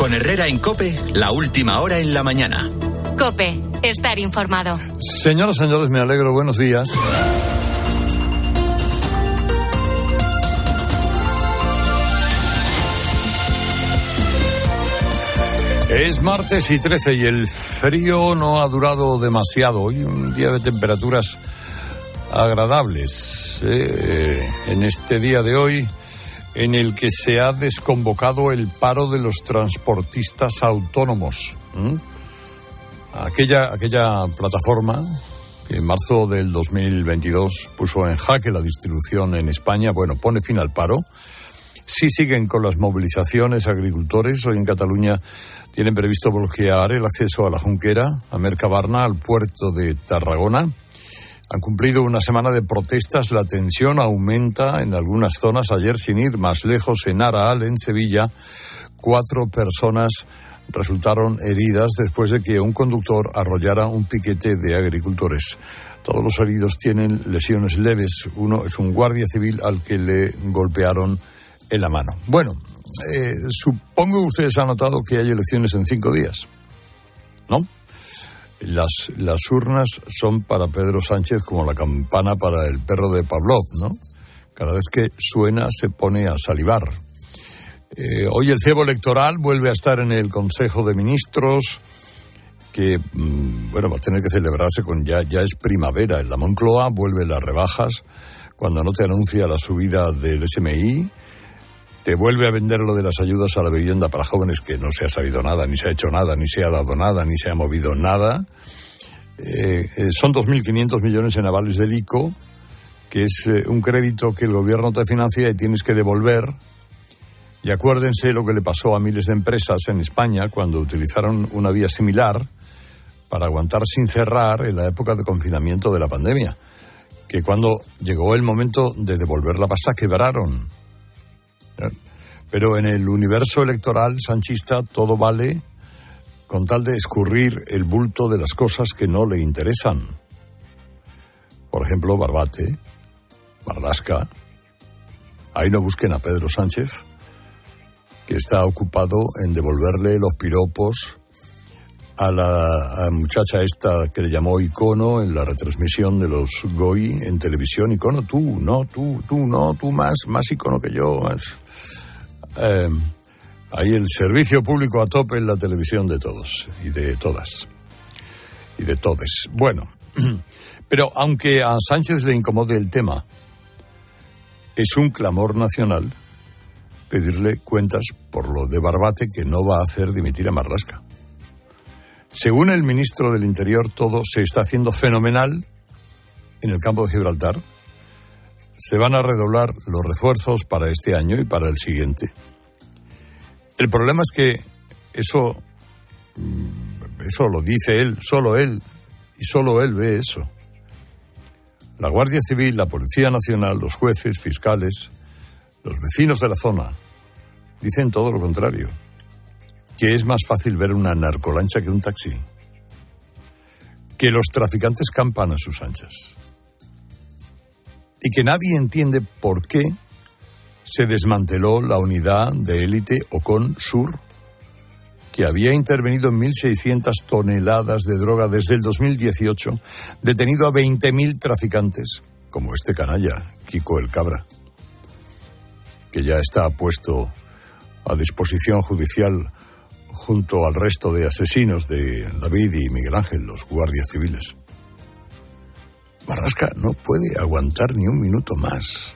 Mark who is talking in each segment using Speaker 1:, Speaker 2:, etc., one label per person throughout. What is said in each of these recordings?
Speaker 1: Con Herrera en Cope, la última hora en la mañana.
Speaker 2: Cope, estar informado.
Speaker 3: Señoras, señores, me alegro. Buenos días. Es martes y 13 y el frío no ha durado demasiado. Hoy un día de temperaturas agradables. ¿eh? En este día de hoy en el que se ha desconvocado el paro de los transportistas autónomos. Aquella, aquella plataforma que en marzo del 2022 puso en jaque la distribución en España, bueno, pone fin al paro. Sí siguen con las movilizaciones agricultores. Hoy en Cataluña tienen previsto bloquear el acceso a la Junquera, a Mercabarna, al puerto de Tarragona. Han cumplido una semana de protestas, la tensión aumenta en algunas zonas. Ayer, sin ir más lejos, en Araal, en Sevilla, cuatro personas resultaron heridas después de que un conductor arrollara un piquete de agricultores. Todos los heridos tienen lesiones leves. Uno es un guardia civil al que le golpearon en la mano. Bueno, eh, supongo que ustedes han notado que hay elecciones en cinco días, ¿no? Las, las urnas son para Pedro Sánchez como la campana para el perro de Pavlov, ¿no? Cada vez que suena se pone a salivar. Eh, hoy el cebo electoral vuelve a estar en el Consejo de Ministros, que, mm, bueno, va a tener que celebrarse con ya, ya es primavera. En la Moncloa vuelve las rebajas cuando no te anuncia la subida del SMI te vuelve a vender lo de las ayudas a la vivienda para jóvenes que no se ha sabido nada, ni se ha hecho nada, ni se ha dado nada, ni se ha movido nada. Eh, eh, son 2.500 millones en avales del ICO, que es eh, un crédito que el gobierno te financia y tienes que devolver. Y acuérdense lo que le pasó a miles de empresas en España cuando utilizaron una vía similar para aguantar sin cerrar en la época de confinamiento de la pandemia, que cuando llegó el momento de devolver la pasta quebraron pero en el universo electoral sanchista todo vale con tal de escurrir el bulto de las cosas que no le interesan. Por ejemplo, Barbate, Marlasca. Ahí no busquen a Pedro Sánchez, que está ocupado en devolverle los piropos a la muchacha esta que le llamó icono en la retransmisión de los Goy en televisión. Icono, tú, no, tú, tú, no, tú más, más icono que yo. Más. Eh, ahí el servicio público a tope en la televisión de todos y de todas y de todes. Bueno, pero aunque a Sánchez le incomode el tema, es un clamor nacional pedirle cuentas por lo de Barbate que no va a hacer dimitir a Marrasca. Según el ministro del Interior, todo se está haciendo fenomenal en el campo de Gibraltar se van a redoblar los refuerzos para este año y para el siguiente. El problema es que eso, mm, eso lo dice él, solo él, y solo él ve eso. La Guardia Civil, la Policía Nacional, los jueces, fiscales, los vecinos de la zona, dicen todo lo contrario, que es más fácil ver una narcolancha que un taxi, que los traficantes campan a sus anchas y que nadie entiende por qué se desmanteló la unidad de élite Ocon Sur, que había intervenido en 1.600 toneladas de droga desde el 2018, detenido a 20.000 traficantes, como este canalla, Kiko el Cabra, que ya está puesto a disposición judicial junto al resto de asesinos de David y Miguel Ángel, los guardias civiles. Marrasca no puede aguantar ni un minuto más.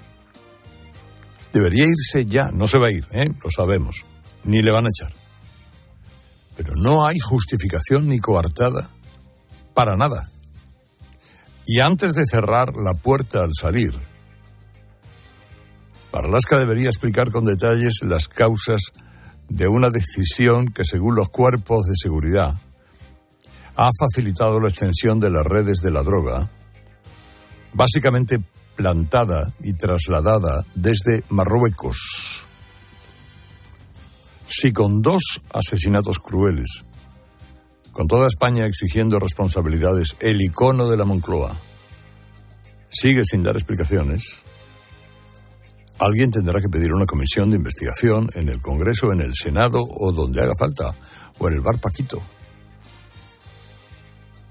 Speaker 3: Debería irse ya, no se va a ir, ¿eh? lo sabemos, ni le van a echar. Pero no hay justificación ni coartada para nada. Y antes de cerrar la puerta al salir, Marlaska debería explicar con detalles las causas de una decisión que, según los cuerpos de seguridad, ha facilitado la extensión de las redes de la droga básicamente plantada y trasladada desde Marruecos. Si con dos asesinatos crueles, con toda España exigiendo responsabilidades, el icono de la Moncloa sigue sin dar explicaciones, Alguien tendrá que pedir una comisión de investigación en el Congreso, en el Senado o donde haga falta, o en el bar Paquito,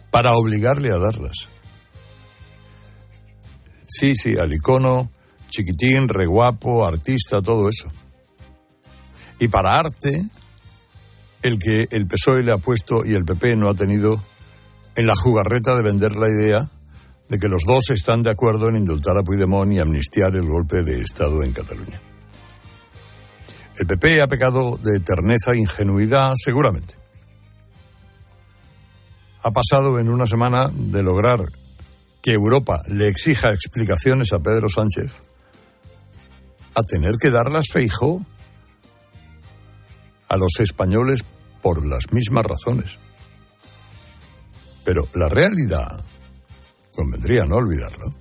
Speaker 3: para obligarle a darlas. Sí, sí, al icono, chiquitín, reguapo, artista, todo eso. Y para arte, el que el PSOE le ha puesto y el PP no ha tenido en la jugarreta de vender la idea de que los dos están de acuerdo en indultar a Puigdemont y amnistiar el golpe de Estado en Cataluña. El PP ha pecado de terneza e ingenuidad, seguramente. Ha pasado en una semana de lograr que Europa le exija explicaciones a Pedro Sánchez a tener que darlas feijo a los españoles por las mismas razones. Pero la realidad convendría no olvidarlo,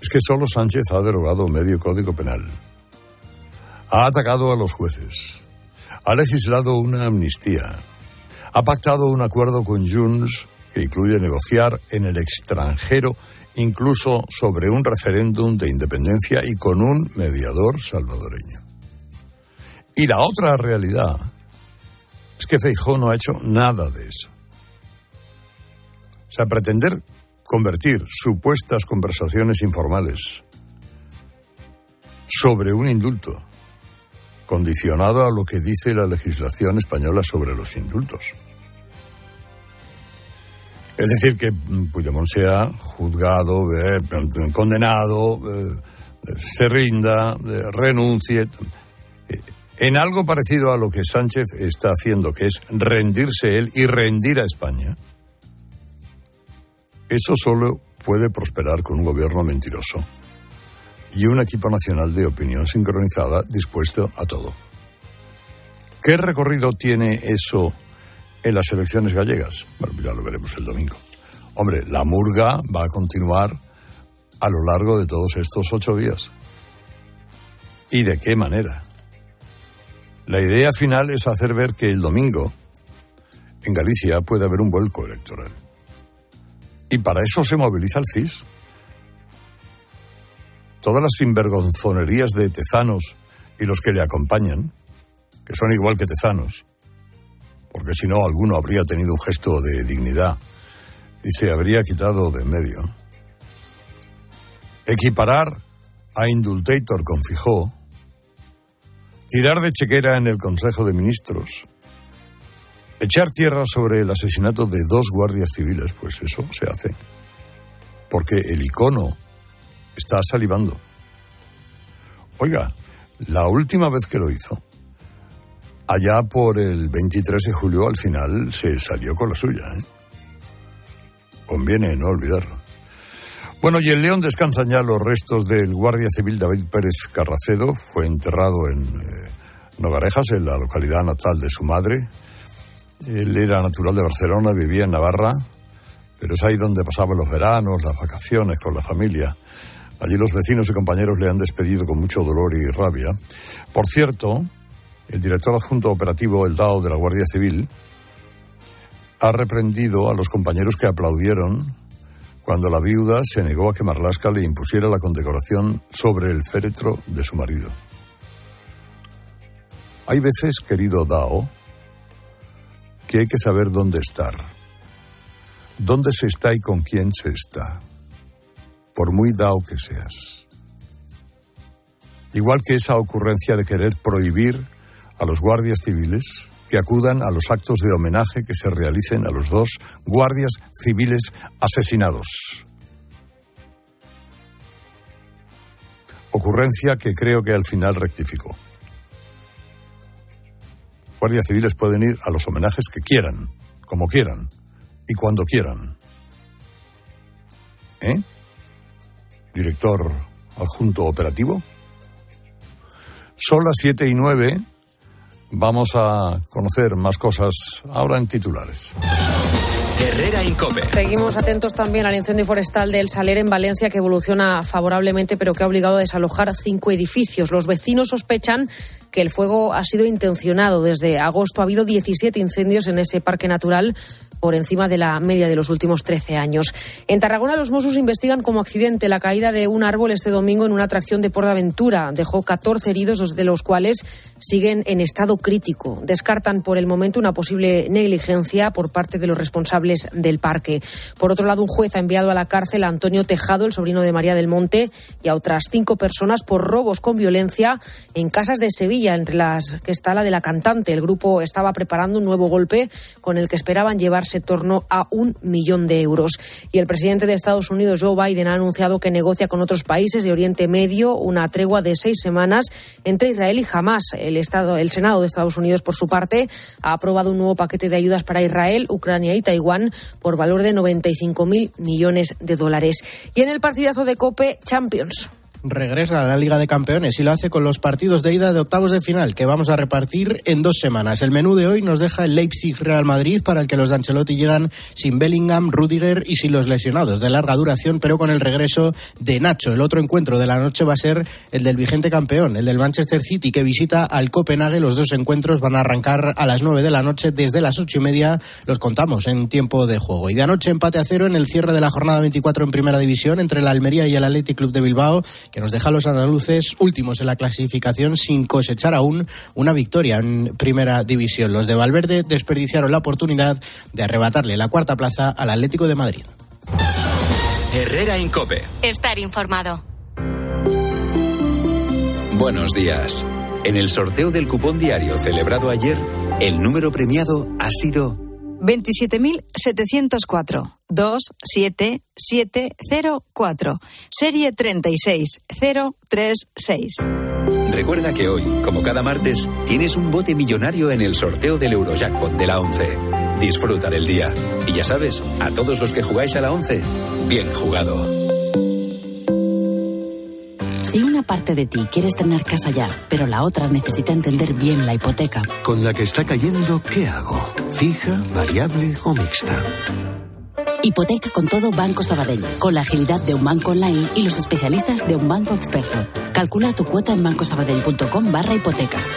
Speaker 3: es que solo Sánchez ha derogado medio código penal. Ha atacado a los jueces. Ha legislado una amnistía. Ha pactado un acuerdo con Junts que incluye negociar en el extranjero incluso sobre un referéndum de independencia y con un mediador salvadoreño. Y la otra realidad es que Feijó no ha hecho nada de eso. O sea, pretender convertir supuestas conversaciones informales sobre un indulto, condicionado a lo que dice la legislación española sobre los indultos. Es decir, que Puigdemont sea juzgado, eh, condenado, eh, se rinda, eh, renuncie. En algo parecido a lo que Sánchez está haciendo, que es rendirse él y rendir a España eso solo puede prosperar con un gobierno mentiroso y un equipo nacional de opinión sincronizada dispuesto a todo. ¿Qué recorrido tiene eso en las elecciones gallegas? Bueno, ya lo veremos el domingo. Hombre, la murga va a continuar a lo largo de todos estos ocho días. ¿Y de qué manera? La idea final es hacer ver que el domingo en Galicia puede haber un vuelco electoral. Y para eso se moviliza el CIS. Todas las sinvergonzonerías de Tezanos y los que le acompañan, que son igual que Tezanos, porque si no alguno habría tenido un gesto de dignidad y se habría quitado de en medio. Equiparar a Indultator con Fijó, tirar de chequera en el Consejo de Ministros, Echar tierra sobre el asesinato de dos guardias civiles, pues eso se hace. Porque el icono está salivando. Oiga, la última vez que lo hizo, allá por el 23 de julio, al final se salió con la suya. ¿eh? Conviene no olvidarlo. Bueno, y en León descansan ya los restos del guardia civil David Pérez Carracedo. Fue enterrado en eh, Nogarejas, en la localidad natal de su madre, él era natural de Barcelona, vivía en Navarra, pero es ahí donde pasaba los veranos, las vacaciones con la familia. Allí los vecinos y compañeros le han despedido con mucho dolor y rabia. Por cierto, el director adjunto operativo, el DAO de la Guardia Civil, ha reprendido a los compañeros que aplaudieron cuando la viuda se negó a que Marlasca le impusiera la condecoración sobre el féretro de su marido. Hay veces, querido Dao, que hay que saber dónde estar, dónde se está y con quién se está, por muy dao que seas. Igual que esa ocurrencia de querer prohibir a los guardias civiles que acudan a los actos de homenaje que se realicen a los dos guardias civiles asesinados. Ocurrencia que creo que al final rectificó guardias civiles pueden ir a los homenajes que quieran, como quieran y cuando quieran. ¿Eh? Director adjunto operativo. Son las 7 y 9. Vamos a conocer más cosas ahora en titulares.
Speaker 2: Herrera Incope. Seguimos atentos también al incendio forestal del Saler en Valencia que evoluciona favorablemente pero que ha obligado a desalojar cinco edificios. Los vecinos sospechan que el fuego ha sido intencionado. Desde agosto ha habido 17 incendios en ese parque natural por encima de la media de los últimos 13 años. En Tarragona, los Mossos investigan como accidente la caída de un árbol este domingo en una atracción de Portaventura. Dejó 14 heridos, dos de los cuales siguen en estado crítico. Descartan por el momento una posible negligencia por parte de los responsables del parque. Por otro lado, un juez ha enviado a la cárcel a Antonio Tejado, el sobrino de María del Monte, y a otras cinco personas por robos con violencia en casas de Sevilla, entre las que está la de la cantante. El grupo estaba preparando un nuevo golpe con el que esperaban llevarse torno a un millón de euros. Y el presidente de Estados Unidos, Joe Biden, ha anunciado que negocia con otros países de Oriente Medio una tregua de seis semanas entre Israel y Hamas. El, Estado, el Senado de Estados Unidos, por su parte, ha aprobado un nuevo paquete de ayudas para Israel, Ucrania y Taiwán por valor de 95.000 millones de dólares. Y en el partidazo de COPE, Champions
Speaker 4: regresa a la Liga de Campeones y lo hace con los partidos de ida de octavos de final que vamos a repartir en dos semanas. El menú de hoy nos deja el Leipzig Real Madrid para el que los de Ancelotti llegan sin Bellingham, Rudiger y sin los lesionados de larga duración, pero con el regreso de Nacho. El otro encuentro de la noche va a ser el del vigente campeón, el del Manchester City que visita al Copenhague. Los dos encuentros van a arrancar a las nueve de la noche desde las ocho y media. Los contamos en tiempo de juego. Y de anoche empate a cero en el cierre de la jornada 24 en Primera División entre el Almería y el Athletic Club de Bilbao que nos deja a los andaluces últimos en la clasificación sin cosechar aún una victoria en primera división. Los de Valverde desperdiciaron la oportunidad de arrebatarle la cuarta plaza al Atlético de Madrid.
Speaker 1: Herrera Incope.
Speaker 5: Estar informado.
Speaker 1: Buenos días. En el sorteo del cupón diario celebrado ayer, el número premiado ha sido
Speaker 6: 27.704. 27704. Serie 36036.
Speaker 1: Recuerda que hoy, como cada martes, tienes un bote millonario en el sorteo del Eurojackpot de la 11. Disfruta del día. Y ya sabes, a todos los que jugáis a la 11, bien jugado.
Speaker 7: Si una parte de ti quieres tener casa ya, pero la otra necesita entender bien la hipoteca.
Speaker 8: Con la que está cayendo, ¿qué hago? ¿Fija, variable o mixta?
Speaker 7: Hipoteca con todo Banco Sabadell, con la agilidad de un banco online y los especialistas de un banco experto. Calcula tu cuota en bancosabadell.com barra hipotecas.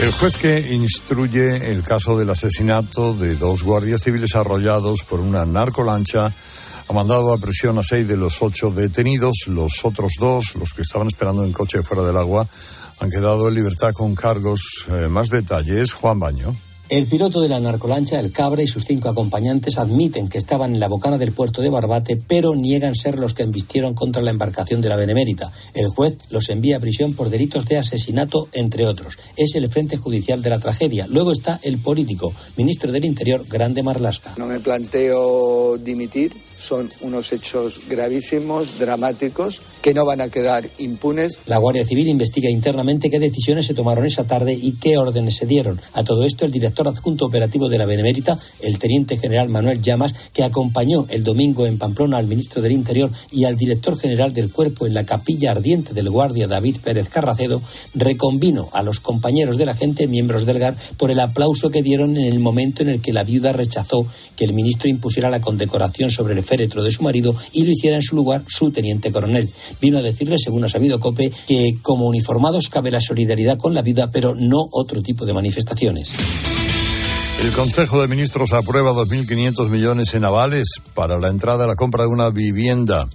Speaker 3: El juez que instruye el caso del asesinato de dos guardias civiles arrollados por una narcolancha ha mandado a prisión a seis de los ocho detenidos. Los otros dos, los que estaban esperando en coche fuera del agua, han quedado en libertad con cargos. Eh, más detalles, Juan Baño.
Speaker 9: El piloto de la narcolancha, el Cabra y sus cinco acompañantes admiten que estaban en la bocana del puerto de Barbate, pero niegan ser los que embistieron contra la embarcación de la Benemérita. El juez los envía a prisión por delitos de asesinato, entre otros. Es el frente judicial de la tragedia. Luego está el político, ministro del Interior, Grande Marlasca.
Speaker 10: No me planteo dimitir son unos hechos gravísimos, dramáticos, que no van a quedar impunes.
Speaker 9: La Guardia Civil investiga internamente qué decisiones se tomaron esa tarde y qué órdenes se dieron. A todo esto, el director adjunto operativo de la Benemérita, el teniente general Manuel Llamas, que acompañó el domingo en Pamplona al ministro del Interior y al director general del cuerpo en la capilla ardiente del guardia David Pérez Carracedo, reconvino a los compañeros de la gente, miembros del GAR, por el aplauso que dieron en el momento en el que la viuda rechazó que el ministro impusiera la condecoración sobre el féretro de su marido y lo hiciera en su lugar su teniente coronel. Vino a decirle, según ha sabido COPE, que como uniformados cabe la solidaridad con la vida, pero no otro tipo de manifestaciones.
Speaker 3: El Consejo de Ministros aprueba 2.500 millones en avales para la entrada a la compra de una vivienda.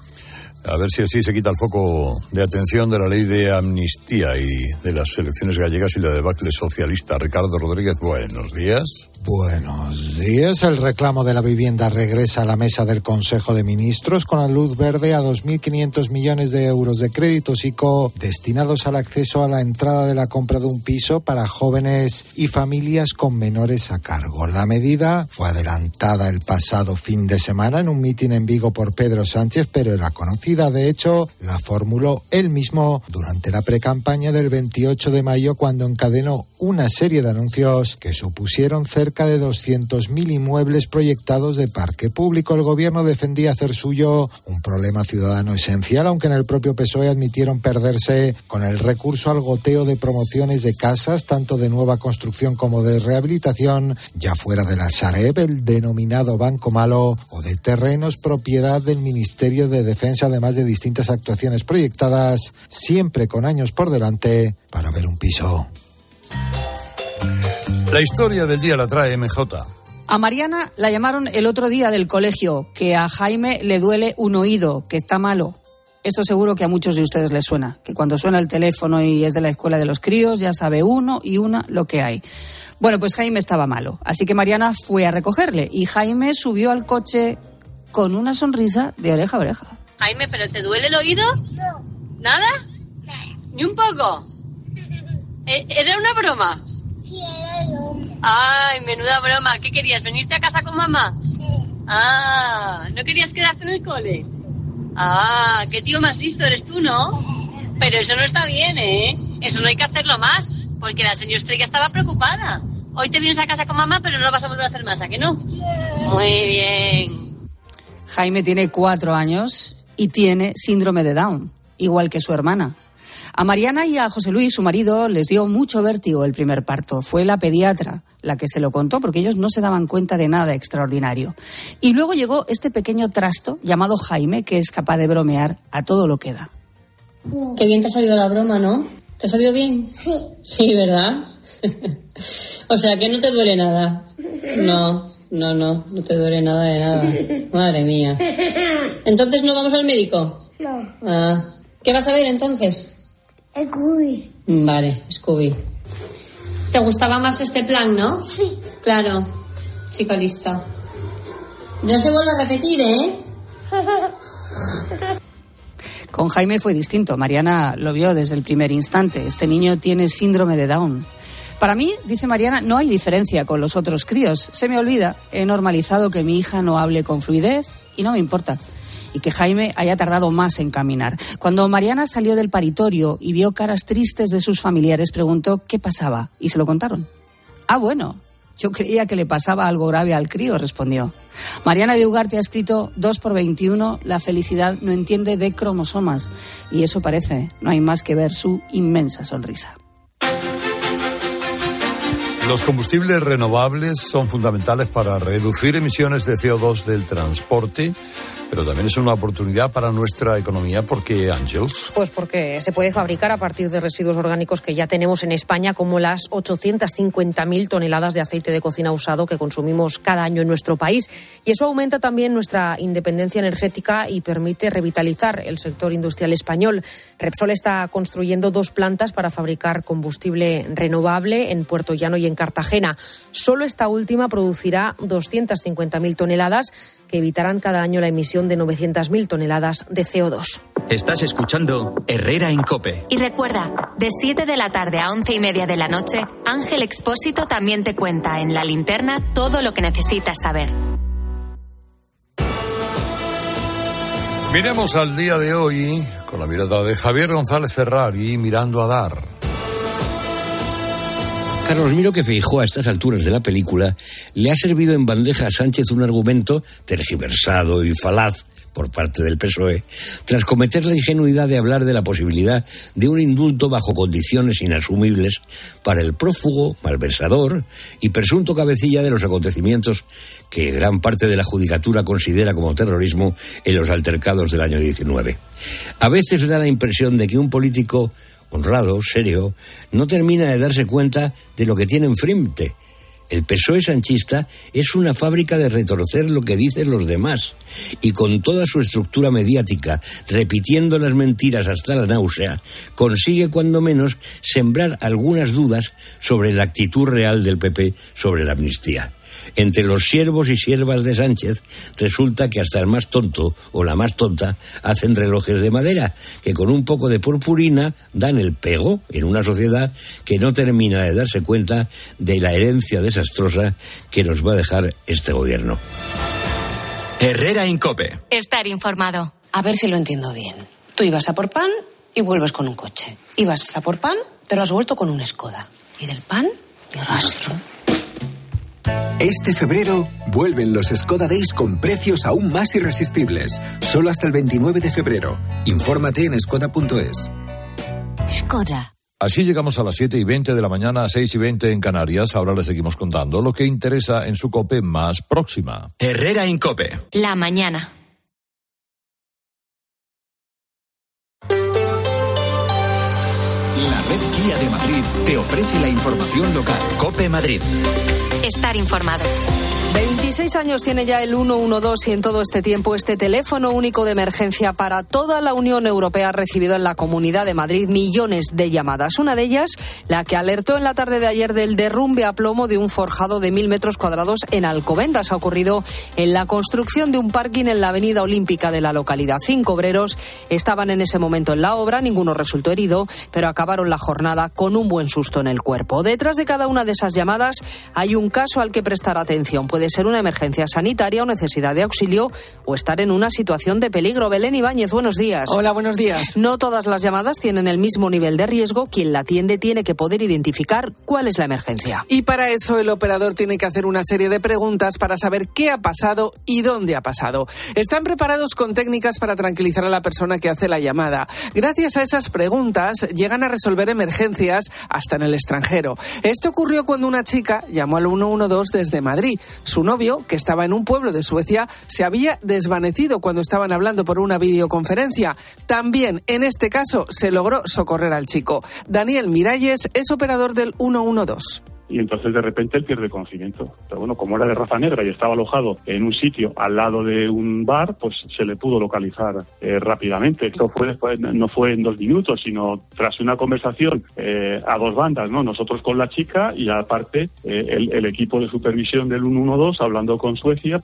Speaker 3: A ver si así se quita el foco de atención de la ley de amnistía y de las elecciones gallegas y la debacle socialista. Ricardo Rodríguez, buenos días.
Speaker 11: Buenos días. El reclamo de la vivienda regresa a la mesa del Consejo de Ministros con la luz verde a 2.500 millones de euros de créditos ICO destinados al acceso a la entrada de la compra de un piso para jóvenes y familias con menores a cargo. La medida fue adelantada el pasado fin de semana en un mitin en Vigo por Pedro Sánchez, pero era conocida de hecho, la formuló él mismo durante la precampaña del 28 de mayo cuando encadenó una serie de anuncios que supusieron cerca de 200.000 inmuebles proyectados de parque público. El gobierno defendía hacer suyo un problema ciudadano esencial, aunque en el propio PSOE admitieron perderse con el recurso al goteo de promociones de casas, tanto de nueva construcción como de rehabilitación, ya fuera de la Sareb, el denominado Banco Malo, o de terrenos propiedad del Ministerio de Defensa, además de distintas actuaciones proyectadas, siempre con años por delante, para ver un piso.
Speaker 3: La historia del día la trae MJ.
Speaker 5: A Mariana la llamaron el otro día del colegio, que a Jaime le duele un oído, que está malo. Eso seguro que a muchos de ustedes les suena, que cuando suena el teléfono y es de la escuela de los críos, ya sabe uno y una lo que hay. Bueno, pues Jaime estaba malo, así que Mariana fue a recogerle y Jaime subió al coche con una sonrisa de oreja a oreja.
Speaker 12: Jaime, ¿pero te duele el oído?
Speaker 13: No.
Speaker 12: ¿Nada? ¿Ni un poco? ¿E- ¿Era una broma?
Speaker 13: Broma.
Speaker 12: Ay, menuda broma. ¿Qué querías? ¿Venirte a casa con mamá?
Speaker 13: Sí.
Speaker 12: Ah, ¿no querías quedarte en el cole? Ah, qué tío más listo eres tú, ¿no? Pero eso no está bien, ¿eh? Eso no hay que hacerlo más, porque la señora Estrella estaba preocupada. Hoy te vienes a casa con mamá, pero no lo vas a volver a hacer más, ¿a que no? Muy bien.
Speaker 5: Jaime tiene cuatro años y tiene síndrome de Down, igual que su hermana. A Mariana y a José Luis, su marido, les dio mucho vértigo el primer parto. Fue la pediatra la que se lo contó porque ellos no se daban cuenta de nada extraordinario. Y luego llegó este pequeño trasto llamado Jaime que es capaz de bromear a todo lo que da.
Speaker 12: Qué bien te ha salido la broma, ¿no? ¿Te ha salido bien?
Speaker 13: Sí.
Speaker 12: Sí, ¿verdad? o sea, que no te duele nada. No, no, no, no te duele nada de nada. Madre mía. Entonces no vamos al médico.
Speaker 13: No.
Speaker 12: Ah, ¿Qué vas a ver entonces?
Speaker 13: Cubi.
Speaker 12: Vale, Scooby. ¿Te gustaba más este plan, no?
Speaker 13: Sí.
Speaker 12: Claro. Chica lista. No se vuelve a repetir, ¿eh?
Speaker 5: Con Jaime fue distinto. Mariana lo vio desde el primer instante. Este niño tiene síndrome de Down. Para mí, dice Mariana, no hay diferencia con los otros críos. Se me olvida. He normalizado que mi hija no hable con fluidez y no me importa. Y que Jaime haya tardado más en caminar. Cuando Mariana salió del paritorio y vio caras tristes de sus familiares, preguntó qué pasaba y se lo contaron. Ah, bueno, yo creía que le pasaba algo grave al crío, respondió. Mariana de Ugarte ha escrito 2 por 21, la felicidad no entiende de cromosomas. Y eso parece, no hay más que ver su inmensa sonrisa.
Speaker 3: Los combustibles renovables son fundamentales para reducir emisiones de CO2 del transporte, pero también es una oportunidad para nuestra economía porque, Ángels.
Speaker 2: Pues porque se puede fabricar a partir de residuos orgánicos que ya tenemos en España, como las 850.000 toneladas de aceite de cocina usado que consumimos cada año en nuestro país. Y eso aumenta también nuestra independencia energética y permite revitalizar el sector industrial español. Repsol está construyendo dos plantas para fabricar combustible renovable en Puerto Llano y en Cartagena. Solo esta última producirá 250.000 toneladas que evitarán cada año la emisión de 900.000 toneladas de CO2.
Speaker 1: Estás escuchando Herrera en Cope.
Speaker 14: Y recuerda, de 7 de la tarde a 11 y media de la noche, Ángel Expósito también te cuenta en la linterna todo lo que necesitas saber.
Speaker 3: Miremos al día de hoy con la mirada de Javier González Ferrari mirando a dar.
Speaker 15: Carlos, miro que Feijó a estas alturas de la película le ha servido en bandeja a Sánchez un argumento tergiversado y falaz por parte del PSOE, tras cometer la ingenuidad de hablar de la posibilidad de un indulto bajo condiciones inasumibles para el prófugo, malversador y presunto cabecilla de los acontecimientos que gran parte de la judicatura considera como terrorismo en los altercados del año 19. A veces da la impresión de que un político honrado, serio, no termina de darse cuenta de lo que tiene enfrente. El PSOE sanchista es una fábrica de retorcer lo que dicen los demás y con toda su estructura mediática, repitiendo las mentiras hasta la náusea, consigue cuando menos sembrar algunas dudas sobre la actitud real del PP sobre la amnistía. Entre los siervos y siervas de Sánchez resulta que hasta el más tonto o la más tonta hacen relojes de madera que con un poco de purpurina dan el pego en una sociedad que no termina de darse cuenta de la herencia desastrosa que nos va a dejar este gobierno.
Speaker 1: Herrera en Cope.
Speaker 14: Estar informado.
Speaker 13: A ver si lo entiendo bien. Tú ibas a por pan y vuelves con un coche. Ibas a por pan, pero has vuelto con un Skoda. Y del pan, ni rastro.
Speaker 16: Este febrero vuelven los Skoda Days con precios aún más irresistibles. Solo hasta el 29 de febrero. Infórmate en skoda.es.
Speaker 13: Skoda.
Speaker 17: Así llegamos a las 7 y 20 de la mañana, a 6 y 20 en Canarias. Ahora les seguimos contando lo que interesa en su COPE más próxima.
Speaker 18: Herrera Incope.
Speaker 14: La mañana.
Speaker 18: La red Kia de Madrid te ofrece la información local. Cope Madrid.
Speaker 14: Estar informado.
Speaker 19: 26 años tiene ya el 112 y en todo este tiempo este teléfono único de emergencia para toda la Unión Europea ha recibido en la Comunidad de Madrid millones de llamadas. Una de ellas, la que alertó en la tarde de ayer del derrumbe a plomo de un forjado de mil metros cuadrados en Alcobendas. Ha ocurrido en la construcción de un parking en la Avenida Olímpica de la localidad. Cinco obreros estaban en ese momento en la obra, ninguno resultó herido, pero acabaron la jornada con un buen susto en el cuerpo. Detrás de cada una de esas llamadas hay un caso al que prestar atención. Puede ser una emergencia sanitaria o necesidad de auxilio o estar en una situación de peligro. Belén Ibáñez, buenos días.
Speaker 20: Hola, buenos días.
Speaker 19: No todas las llamadas tienen el mismo nivel de riesgo. Quien la atiende tiene que poder identificar cuál es la emergencia.
Speaker 20: Y para eso el operador tiene que hacer una serie de preguntas para saber qué ha pasado y dónde ha pasado. Están preparados con técnicas para tranquilizar a la persona que hace la llamada. Gracias a esas preguntas llegan a resolver emergencias hasta en el extranjero. Esto ocurrió cuando una chica llamó al 112 desde Madrid. Su novio, que estaba en un pueblo de Suecia, se había desvanecido cuando estaban hablando por una videoconferencia. También, en este caso, se logró socorrer al chico. Daniel Miralles es operador del 112
Speaker 21: y entonces de repente él pierde conocimiento. Pero bueno, como era de raza negra y estaba alojado en un sitio al lado de un bar, pues se le pudo localizar eh, rápidamente. Esto fue después, no fue en dos minutos, sino tras una conversación eh, a dos bandas, ¿no? Nosotros con la chica y aparte eh, el, el equipo de supervisión del 112 hablando con Suecia.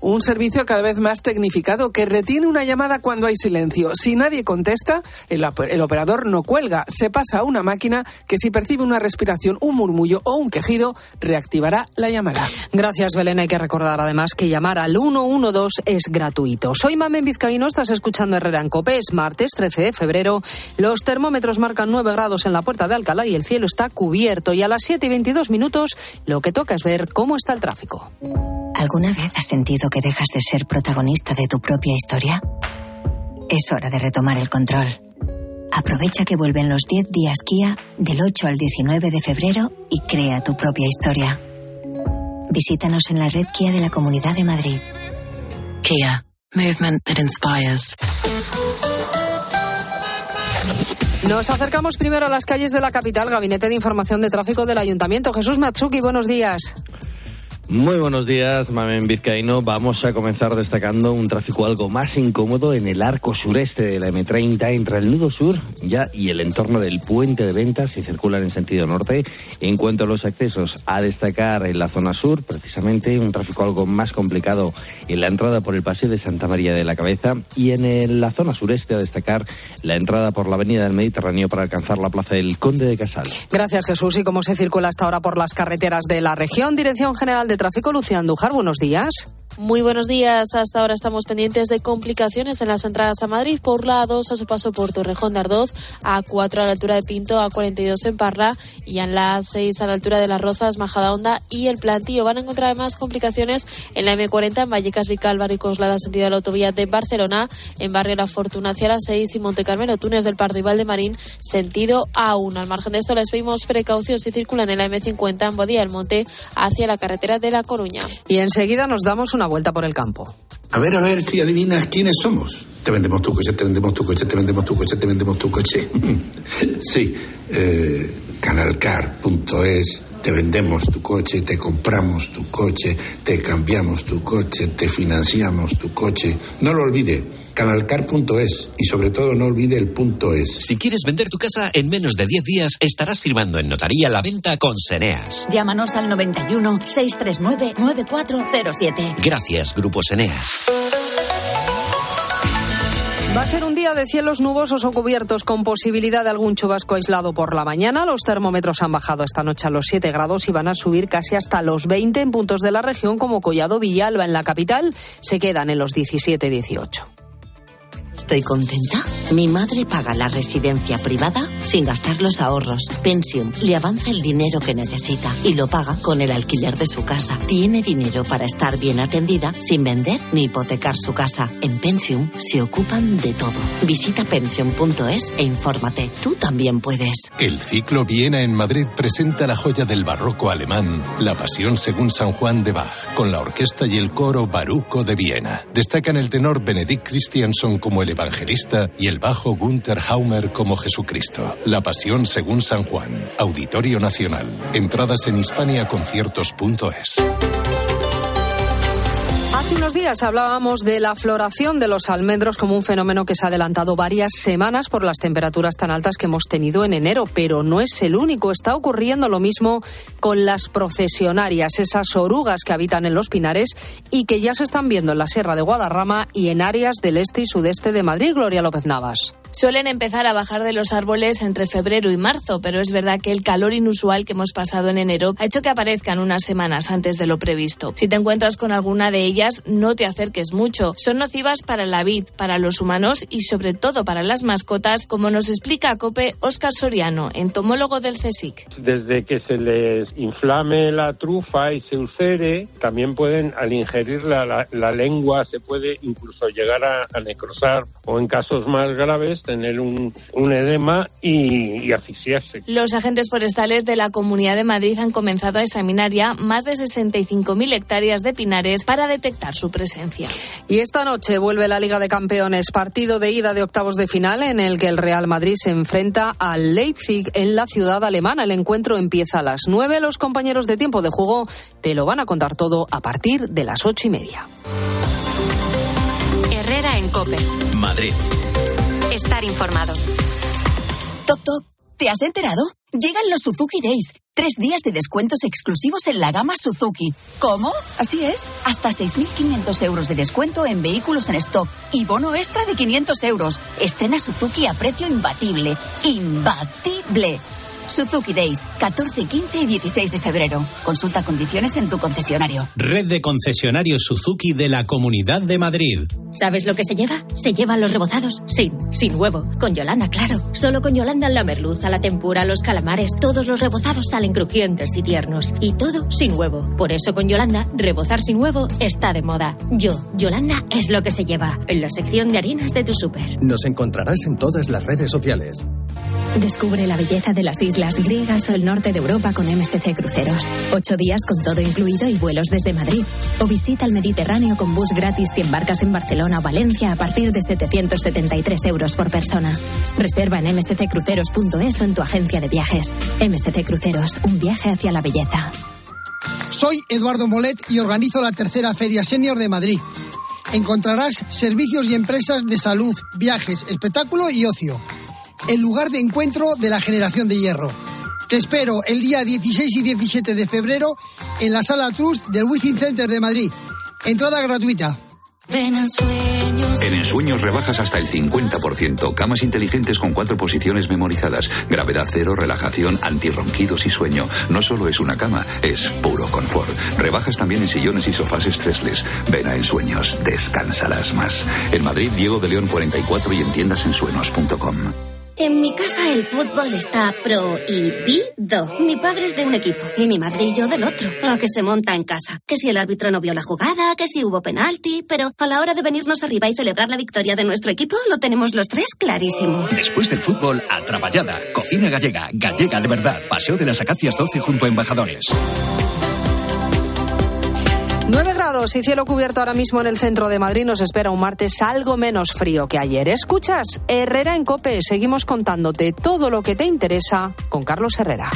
Speaker 20: Un servicio cada vez más tecnificado que retiene una llamada cuando hay silencio. Si nadie contesta, el, el, operador no cuelga. Se pasa a una máquina que si percibe una respiración, un murmullo o un quejido, reactivará la llamada.
Speaker 19: Gracias, Belén. Hay que recordar además que llamar al 112 es gratuito. Soy Mamen Vizcaíno, estás escuchando Herrera en Cope. Es martes 13 de febrero. Los termómetros marcan 9 grados en la puerta de Alcalá y el cielo está cubierto. Y a las 7 y 22 minutos lo que toca es ver cómo está el tráfico.
Speaker 13: ¿Alguna vez has sentido que dejas de ser protagonista de tu propia historia? Es hora de retomar el control. Aprovecha que vuelven los 10 días Kia del 8 al 19 de febrero y crea tu propia historia. Visítanos en la red Kia de la Comunidad de Madrid.
Speaker 22: Kia, movement that inspires.
Speaker 19: Nos acercamos primero a las calles de la capital, Gabinete de Información de Tráfico del Ayuntamiento. Jesús Matsuki, buenos días.
Speaker 23: Muy buenos días, Mamen Vizcaíno. Vamos a comenzar destacando un tráfico algo más incómodo en el arco sureste de la M30 entre el nudo sur ya y el entorno del puente de ventas si circulan en sentido norte. En cuanto a los accesos, a destacar en la zona sur, precisamente un tráfico algo más complicado en la entrada por el paseo de Santa María de la Cabeza y en la zona sureste a destacar la entrada por la avenida del Mediterráneo para alcanzar la plaza del Conde de Casal.
Speaker 19: Gracias, Jesús. ¿Y cómo se circula hasta ahora por las carreteras de la región? Dirección General de Tráfico, Lucía Andújar, buenos días.
Speaker 24: Muy buenos días. Hasta ahora estamos pendientes de complicaciones en las entradas a Madrid por la A2 a su paso por Torrejón de Ardoz, A4 a la altura de Pinto, A42 en Parla y en la A6 a la altura de Las Rozas, Majadahonda y El Plantío. Van a encontrar además complicaciones en la M40 en Vallecas Vical, Barrio Coslada, sentido de la autovía de Barcelona, en Barrio La Fortuna hacia la 6 y Monte Carmelo, Túnez del Pardo y Valdemarín, sentido A1. Al margen de esto les pedimos precaución si circulan en la M50 en Bodía del Monte hacia la carretera de La Coruña.
Speaker 19: Y enseguida nos damos una vuelta por el campo.
Speaker 25: A ver, a ver si adivinas quiénes somos. Te vendemos tu coche, te vendemos tu coche, te vendemos tu coche, te vendemos tu coche. sí, eh, canalcar.es. Te vendemos tu coche, te compramos tu coche, te cambiamos tu coche, te financiamos tu coche. No lo olvide, canalcar.es y sobre todo no olvide el punto es.
Speaker 26: Si quieres vender tu casa en menos de 10 días, estarás firmando en notaría la venta con Seneas.
Speaker 27: Llámanos al 91 639 9407.
Speaker 26: Gracias, Grupo Seneas.
Speaker 19: Va a ser un día de cielos nubosos o cubiertos con posibilidad de algún chubasco aislado por la mañana. Los termómetros han bajado esta noche a los 7 grados y van a subir casi hasta los 20 en puntos de la región como Collado Villalba en la capital. Se quedan en los 17-18.
Speaker 13: Estoy contenta? Mi madre paga la residencia privada sin gastar los ahorros. Pensium le avanza el dinero que necesita y lo paga con el alquiler de su casa. Tiene dinero para estar bien atendida sin vender ni hipotecar su casa. En Pensium se ocupan de todo. Visita pensium.es e infórmate. Tú también puedes.
Speaker 25: El ciclo Viena en Madrid presenta la joya del barroco alemán, La Pasión según San Juan de Bach, con la orquesta y el coro Baruco de Viena. Destacan el tenor Benedict Christianson como el evangelista y el bajo Gunther Haumer como Jesucristo. La Pasión según San Juan, Auditorio Nacional. Entradas en hispaniaconciertos.es.
Speaker 19: Hace unos días hablábamos de la floración de los almendros como un fenómeno que se ha adelantado varias semanas por las temperaturas tan altas que hemos tenido en enero, pero no es el único. Está ocurriendo lo mismo con las procesionarias, esas orugas que habitan en los pinares y que ya se están viendo en la Sierra de Guadarrama y en áreas del este y sudeste de Madrid. Gloria López Navas.
Speaker 24: Suelen empezar a bajar de los árboles entre febrero y marzo, pero es verdad que el calor inusual que hemos pasado en enero ha hecho que aparezcan unas semanas antes de lo previsto. Si te encuentras con alguna de ellas, no te acerques mucho. Son nocivas para la vid, para los humanos y sobre todo para las mascotas, como nos explica a COPE Óscar Soriano, entomólogo del CSIC.
Speaker 28: Desde que se les inflame la trufa y se ulcere, también pueden, al ingerirla, la, la lengua se puede incluso llegar a, a necrosar o en casos más graves tener un, un edema y, y asfixiarse.
Speaker 24: Los agentes forestales de la Comunidad de Madrid han comenzado a examinar ya más de 65.000 hectáreas de pinares para detectar su presencia.
Speaker 19: Y esta noche vuelve la Liga de Campeones, partido de ida de octavos de final en el que el Real Madrid se enfrenta al Leipzig en la ciudad alemana. El encuentro empieza a las 9. Los compañeros de tiempo de juego te lo van a contar todo a partir de las ocho y media.
Speaker 14: Herrera en Cope.
Speaker 26: Madrid.
Speaker 14: Estar informado.
Speaker 6: Toc, toc. ¿Te has enterado? Llegan los Suzuki Days. Tres días de descuentos exclusivos en la gama Suzuki. ¿Cómo? Así es. Hasta 6.500 euros de descuento en vehículos en stock y bono extra de 500 euros. Estrena Suzuki a precio imbatible. ¡Imbatible! Suzuki Days, 14, 15 y 16 de febrero. Consulta condiciones en tu concesionario.
Speaker 29: Red de concesionarios Suzuki de la Comunidad de Madrid.
Speaker 30: ¿Sabes lo que se lleva? Se llevan los rebozados, sin, sin huevo. Con Yolanda, claro. Solo con Yolanda la merluza, la tempura, los calamares, todos los rebozados salen crujientes y tiernos. Y todo sin huevo. Por eso con Yolanda, rebozar sin huevo está de moda. Yo, Yolanda, es lo que se lleva. En la sección de harinas de tu súper.
Speaker 31: Nos encontrarás en todas las redes sociales.
Speaker 27: Descubre la belleza de las islas griegas o el norte de Europa con MSC Cruceros. Ocho días con todo incluido y vuelos desde Madrid. O visita el Mediterráneo con bus gratis si embarcas en Barcelona o Valencia a partir de 773 euros por persona. Reserva en msccruceros.es o en tu agencia de viajes. MSC Cruceros, un viaje hacia la belleza.
Speaker 32: Soy Eduardo Molet y organizo la tercera Feria Senior de Madrid. Encontrarás servicios y empresas de salud, viajes, espectáculo y ocio el lugar de encuentro de la generación de hierro. Te espero el día 16 y 17 de febrero en la Sala Trust del Wizzing Center de Madrid. Entrada gratuita.
Speaker 33: Ven en sueños.
Speaker 18: En ensueños rebajas hasta el 50%. Camas inteligentes con cuatro posiciones memorizadas. Gravedad cero, relajación, antirronquidos y sueño. No solo es una cama, es puro confort. Rebajas también en sillones y sofás estresles. Ven a ensueños, descansarás más. En Madrid, Diego de León 44 y en tiendasensuenos.com.
Speaker 34: En mi casa el fútbol está prohibido. Mi padre es de un equipo y mi madre y yo del otro. Lo que se monta en casa. Que si el árbitro no vio la jugada, que si hubo penalti, pero a la hora de venirnos arriba y celebrar la victoria de nuestro equipo, lo tenemos los tres clarísimo.
Speaker 26: Después del fútbol, a Traballada. Cocina gallega, gallega de verdad. Paseo de las Acacias 12 junto a Embajadores.
Speaker 19: 9 grados y cielo cubierto ahora mismo en el centro de Madrid. Nos espera un martes algo menos frío que ayer. Escuchas, Herrera en Cope. Seguimos contándote todo lo que te interesa con Carlos Herrera.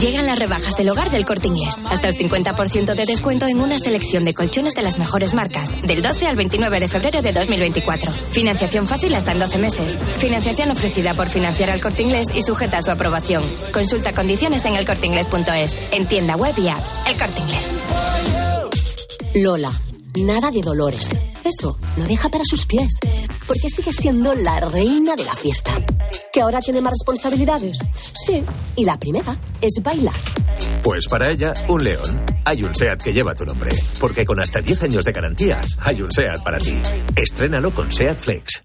Speaker 30: Llegan las rebajas del hogar del corte inglés. Hasta el 50% de descuento en una selección de colchones de las mejores marcas. Del 12 al 29 de febrero de 2024. Financiación fácil hasta en 12 meses. Financiación ofrecida por financiar al corte inglés y sujeta a su aprobación. Consulta condiciones en elcorteinglés.es. En tienda web y app. El corte inglés.
Speaker 35: Lola.
Speaker 36: nada de dolores. Eso lo deja para sus pies, porque sigue siendo la reina de la fiesta. ¿Que ahora tiene más responsabilidades? Sí, y la primera es bailar.
Speaker 37: Pues para ella, un león. Hay un SEAT que lleva tu nombre, porque con hasta 10 años de garantía, hay un SEAT para ti. Estrénalo con SEAT Flex.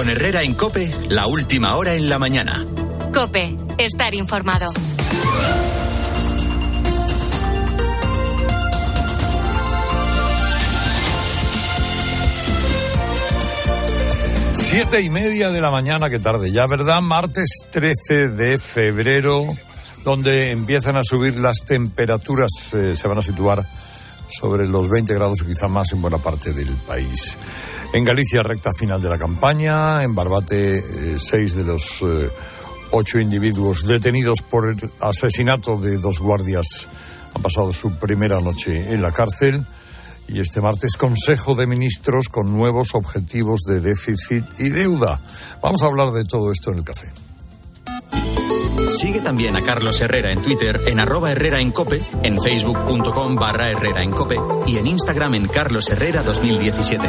Speaker 26: Con Herrera en Cope, la última hora en la mañana.
Speaker 14: Cope, estar informado.
Speaker 3: Siete y media de la mañana, qué tarde ya, ¿verdad? Martes 13 de febrero, donde empiezan a subir las temperaturas, eh, se van a situar sobre los 20 grados o quizá más en buena parte del país. En Galicia, recta final de la campaña. En Barbate, eh, seis de los eh, ocho individuos detenidos por el asesinato de dos guardias han pasado su primera noche en la cárcel. Y este martes, Consejo de Ministros con nuevos objetivos de déficit y deuda. Vamos a hablar de todo esto en el café.
Speaker 26: Sigue también a Carlos Herrera en Twitter en arroba Herrera en Cope, en facebook.com barra Herrera en Cope y en Instagram en Carlos Herrera 2017.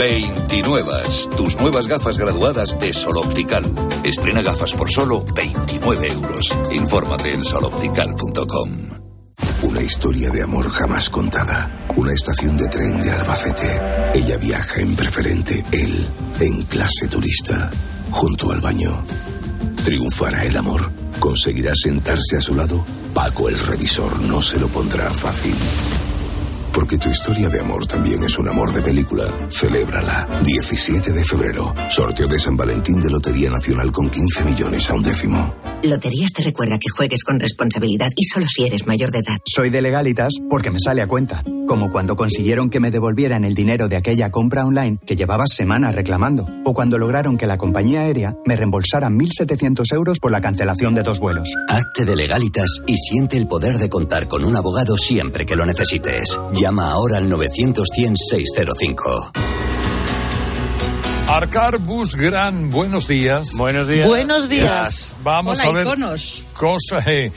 Speaker 38: 29. Tus nuevas gafas graduadas de Sol Optical. Estrena gafas por solo 29 euros. Infórmate en soloptical.com.
Speaker 18: Una historia de amor jamás contada. Una estación de tren de Albacete. Ella viaja en preferente, él en clase turista, junto al baño. ¿Triunfará el amor? ¿Conseguirá sentarse a su lado? Paco el revisor no se lo pondrá fácil. Porque tu historia de amor también es un amor de película. Celébrala. 17 de febrero. Sorteo de San Valentín de Lotería Nacional con 15 millones a un décimo.
Speaker 27: Loterías te recuerda que juegues con responsabilidad y solo si eres mayor de edad.
Speaker 39: Soy de legalitas porque me sale a cuenta. Como cuando consiguieron que me devolvieran el dinero de aquella compra online que llevaba semanas reclamando. O cuando lograron que la compañía aérea me reembolsara 1.700 euros por la cancelación de dos vuelos.
Speaker 26: Hazte de legalitas y siente el poder de contar con un abogado siempre que lo necesites. Llama ahora al 900-100-605.
Speaker 3: Arcar Bus Gran, buenos días.
Speaker 40: Buenos días.
Speaker 41: Buenos días.
Speaker 3: Vamos
Speaker 41: Hola,
Speaker 3: a ver
Speaker 41: iconos.
Speaker 3: cosas, eh,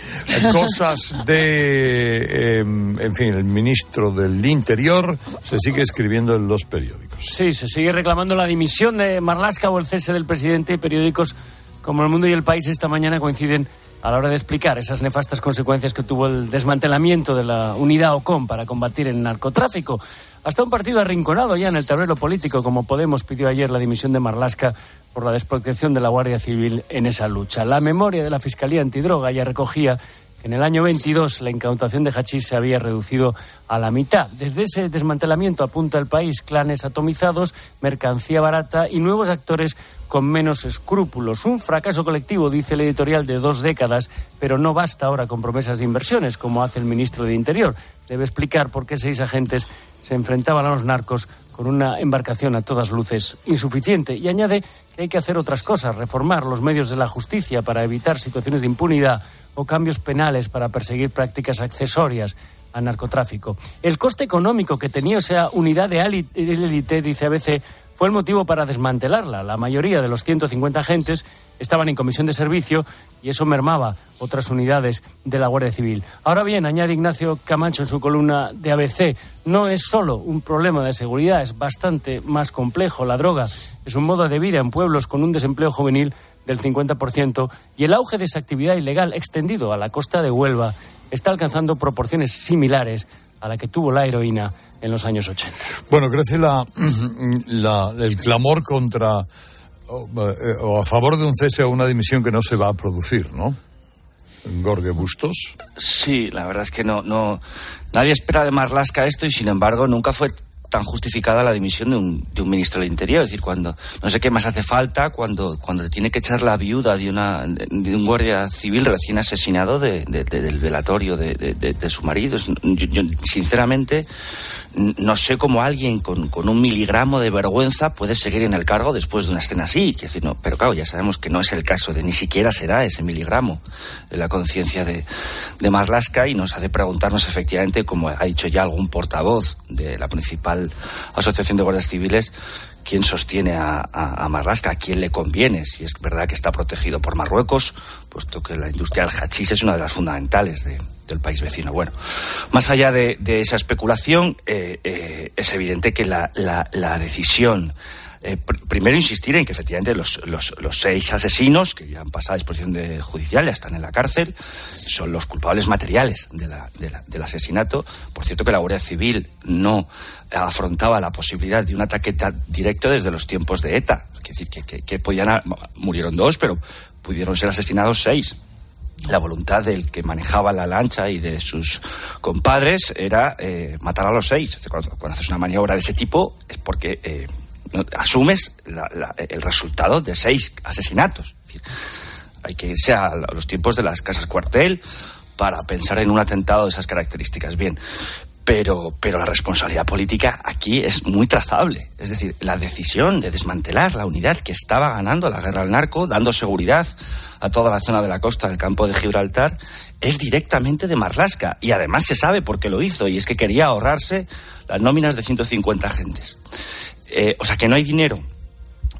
Speaker 3: cosas de, eh, en fin, el ministro del Interior se sigue escribiendo en los periódicos.
Speaker 40: Sí, se sigue reclamando la dimisión de Marlasca o el cese del presidente y periódicos como El Mundo y El País esta mañana coinciden a la hora de explicar esas nefastas consecuencias que tuvo el desmantelamiento de la unidad OCOM para combatir el narcotráfico. Hasta un partido arrinconado ya en el tablero político, como Podemos pidió ayer la dimisión de Marlasca por la desprotección de la Guardia Civil en esa lucha. La memoria de la Fiscalía Antidroga ya recogía en el año 22 la incautación de hachís se había reducido a la mitad. Desde ese desmantelamiento apunta el país clanes atomizados, mercancía barata y nuevos actores con menos escrúpulos. Un fracaso colectivo, dice el editorial, de dos décadas, pero no basta ahora con promesas de inversiones, como hace el ministro de Interior. Debe explicar por qué seis agentes se enfrentaban a los narcos con una embarcación a todas luces insuficiente. Y añade que hay que hacer otras cosas, reformar los medios de la justicia para evitar situaciones de impunidad o cambios penales para perseguir prácticas accesorias al narcotráfico. El coste económico que tenía esa unidad de élite, dice ABC, fue el motivo para desmantelarla. La mayoría de los 150 agentes estaban en comisión de servicio y eso mermaba otras unidades de la Guardia Civil. Ahora bien, añade Ignacio Camacho en su columna de ABC, no es solo un problema de seguridad, es bastante más complejo. La droga es un modo de vida en pueblos con un desempleo juvenil del 50% y el auge de esa actividad ilegal extendido a la costa de Huelva está alcanzando proporciones similares a la que tuvo la heroína en los años 80.
Speaker 17: Bueno, crece la, la- el clamor contra o, eh, o a favor de un cese o una dimisión que no se va a producir, ¿no? Gorge Bustos.
Speaker 42: Sí, la verdad es que no, no, nadie espera de Marlaska esto y sin embargo nunca fue tan justificada la dimisión de un, de un ministro del Interior. Es decir, cuando no sé qué más hace falta cuando, cuando te tiene que echar la viuda de, una, de, de un guardia civil recién asesinado de, de- de- del velatorio de, de- de- de su marido. Yo- yo, sinceramente, no sé cómo alguien con, un miligramo de vergüenza puede seguir en el cargo después de una escena así. Pero claro, ya sabemos que no es el caso de ni siquiera será ese miligramo en la conciencia de, de y nos hace preguntarnos efectivamente, como ha dicho ya algún portavoz de la principal asociación de guardias civiles, quién sostiene a, a, a a quién le conviene, si es verdad que está protegido por Marruecos, puesto que la industria del hachís es una de las fundamentales de- del país vecino. Bueno, más allá de, de esa especulación, eh, eh, es evidente que la, la- la decisión eh, pr- primero insistir en que efectivamente los, los- los seis asesinos que ya han pasado a disposición judicial, ya están en la cárcel, son los culpables materiales del asesinato. Por cierto que la Guardia Civil no afrontaba la posibilidad de un ataque ta- directo desde los tiempos de ETA. Es decir, que, que- murieron dos, pero pudieron ser asesinados seis la voluntad del que manejaba la lancha y de sus compadres era eh, matar a los seis. Cuando, cuando haces una maniobra de ese tipo es porque eh, asumes la- el resultado de seis asesinatos. Hay que irse a los tiempos de las casas cuartel para pensar en un atentado de esas características. Bien, pero, pero la responsabilidad política aquí es muy trazable. Es decir, la decisión de desmantelar la unidad que estaba ganando la guerra al narco, dando seguridad a toda la zona de la costa del campo de Gibraltar, es directamente de Marlasca. Y además se sabe por qué lo hizo, y es que quería ahorrarse las nóminas de 150 agentes. Eh, o sea que no hay dinero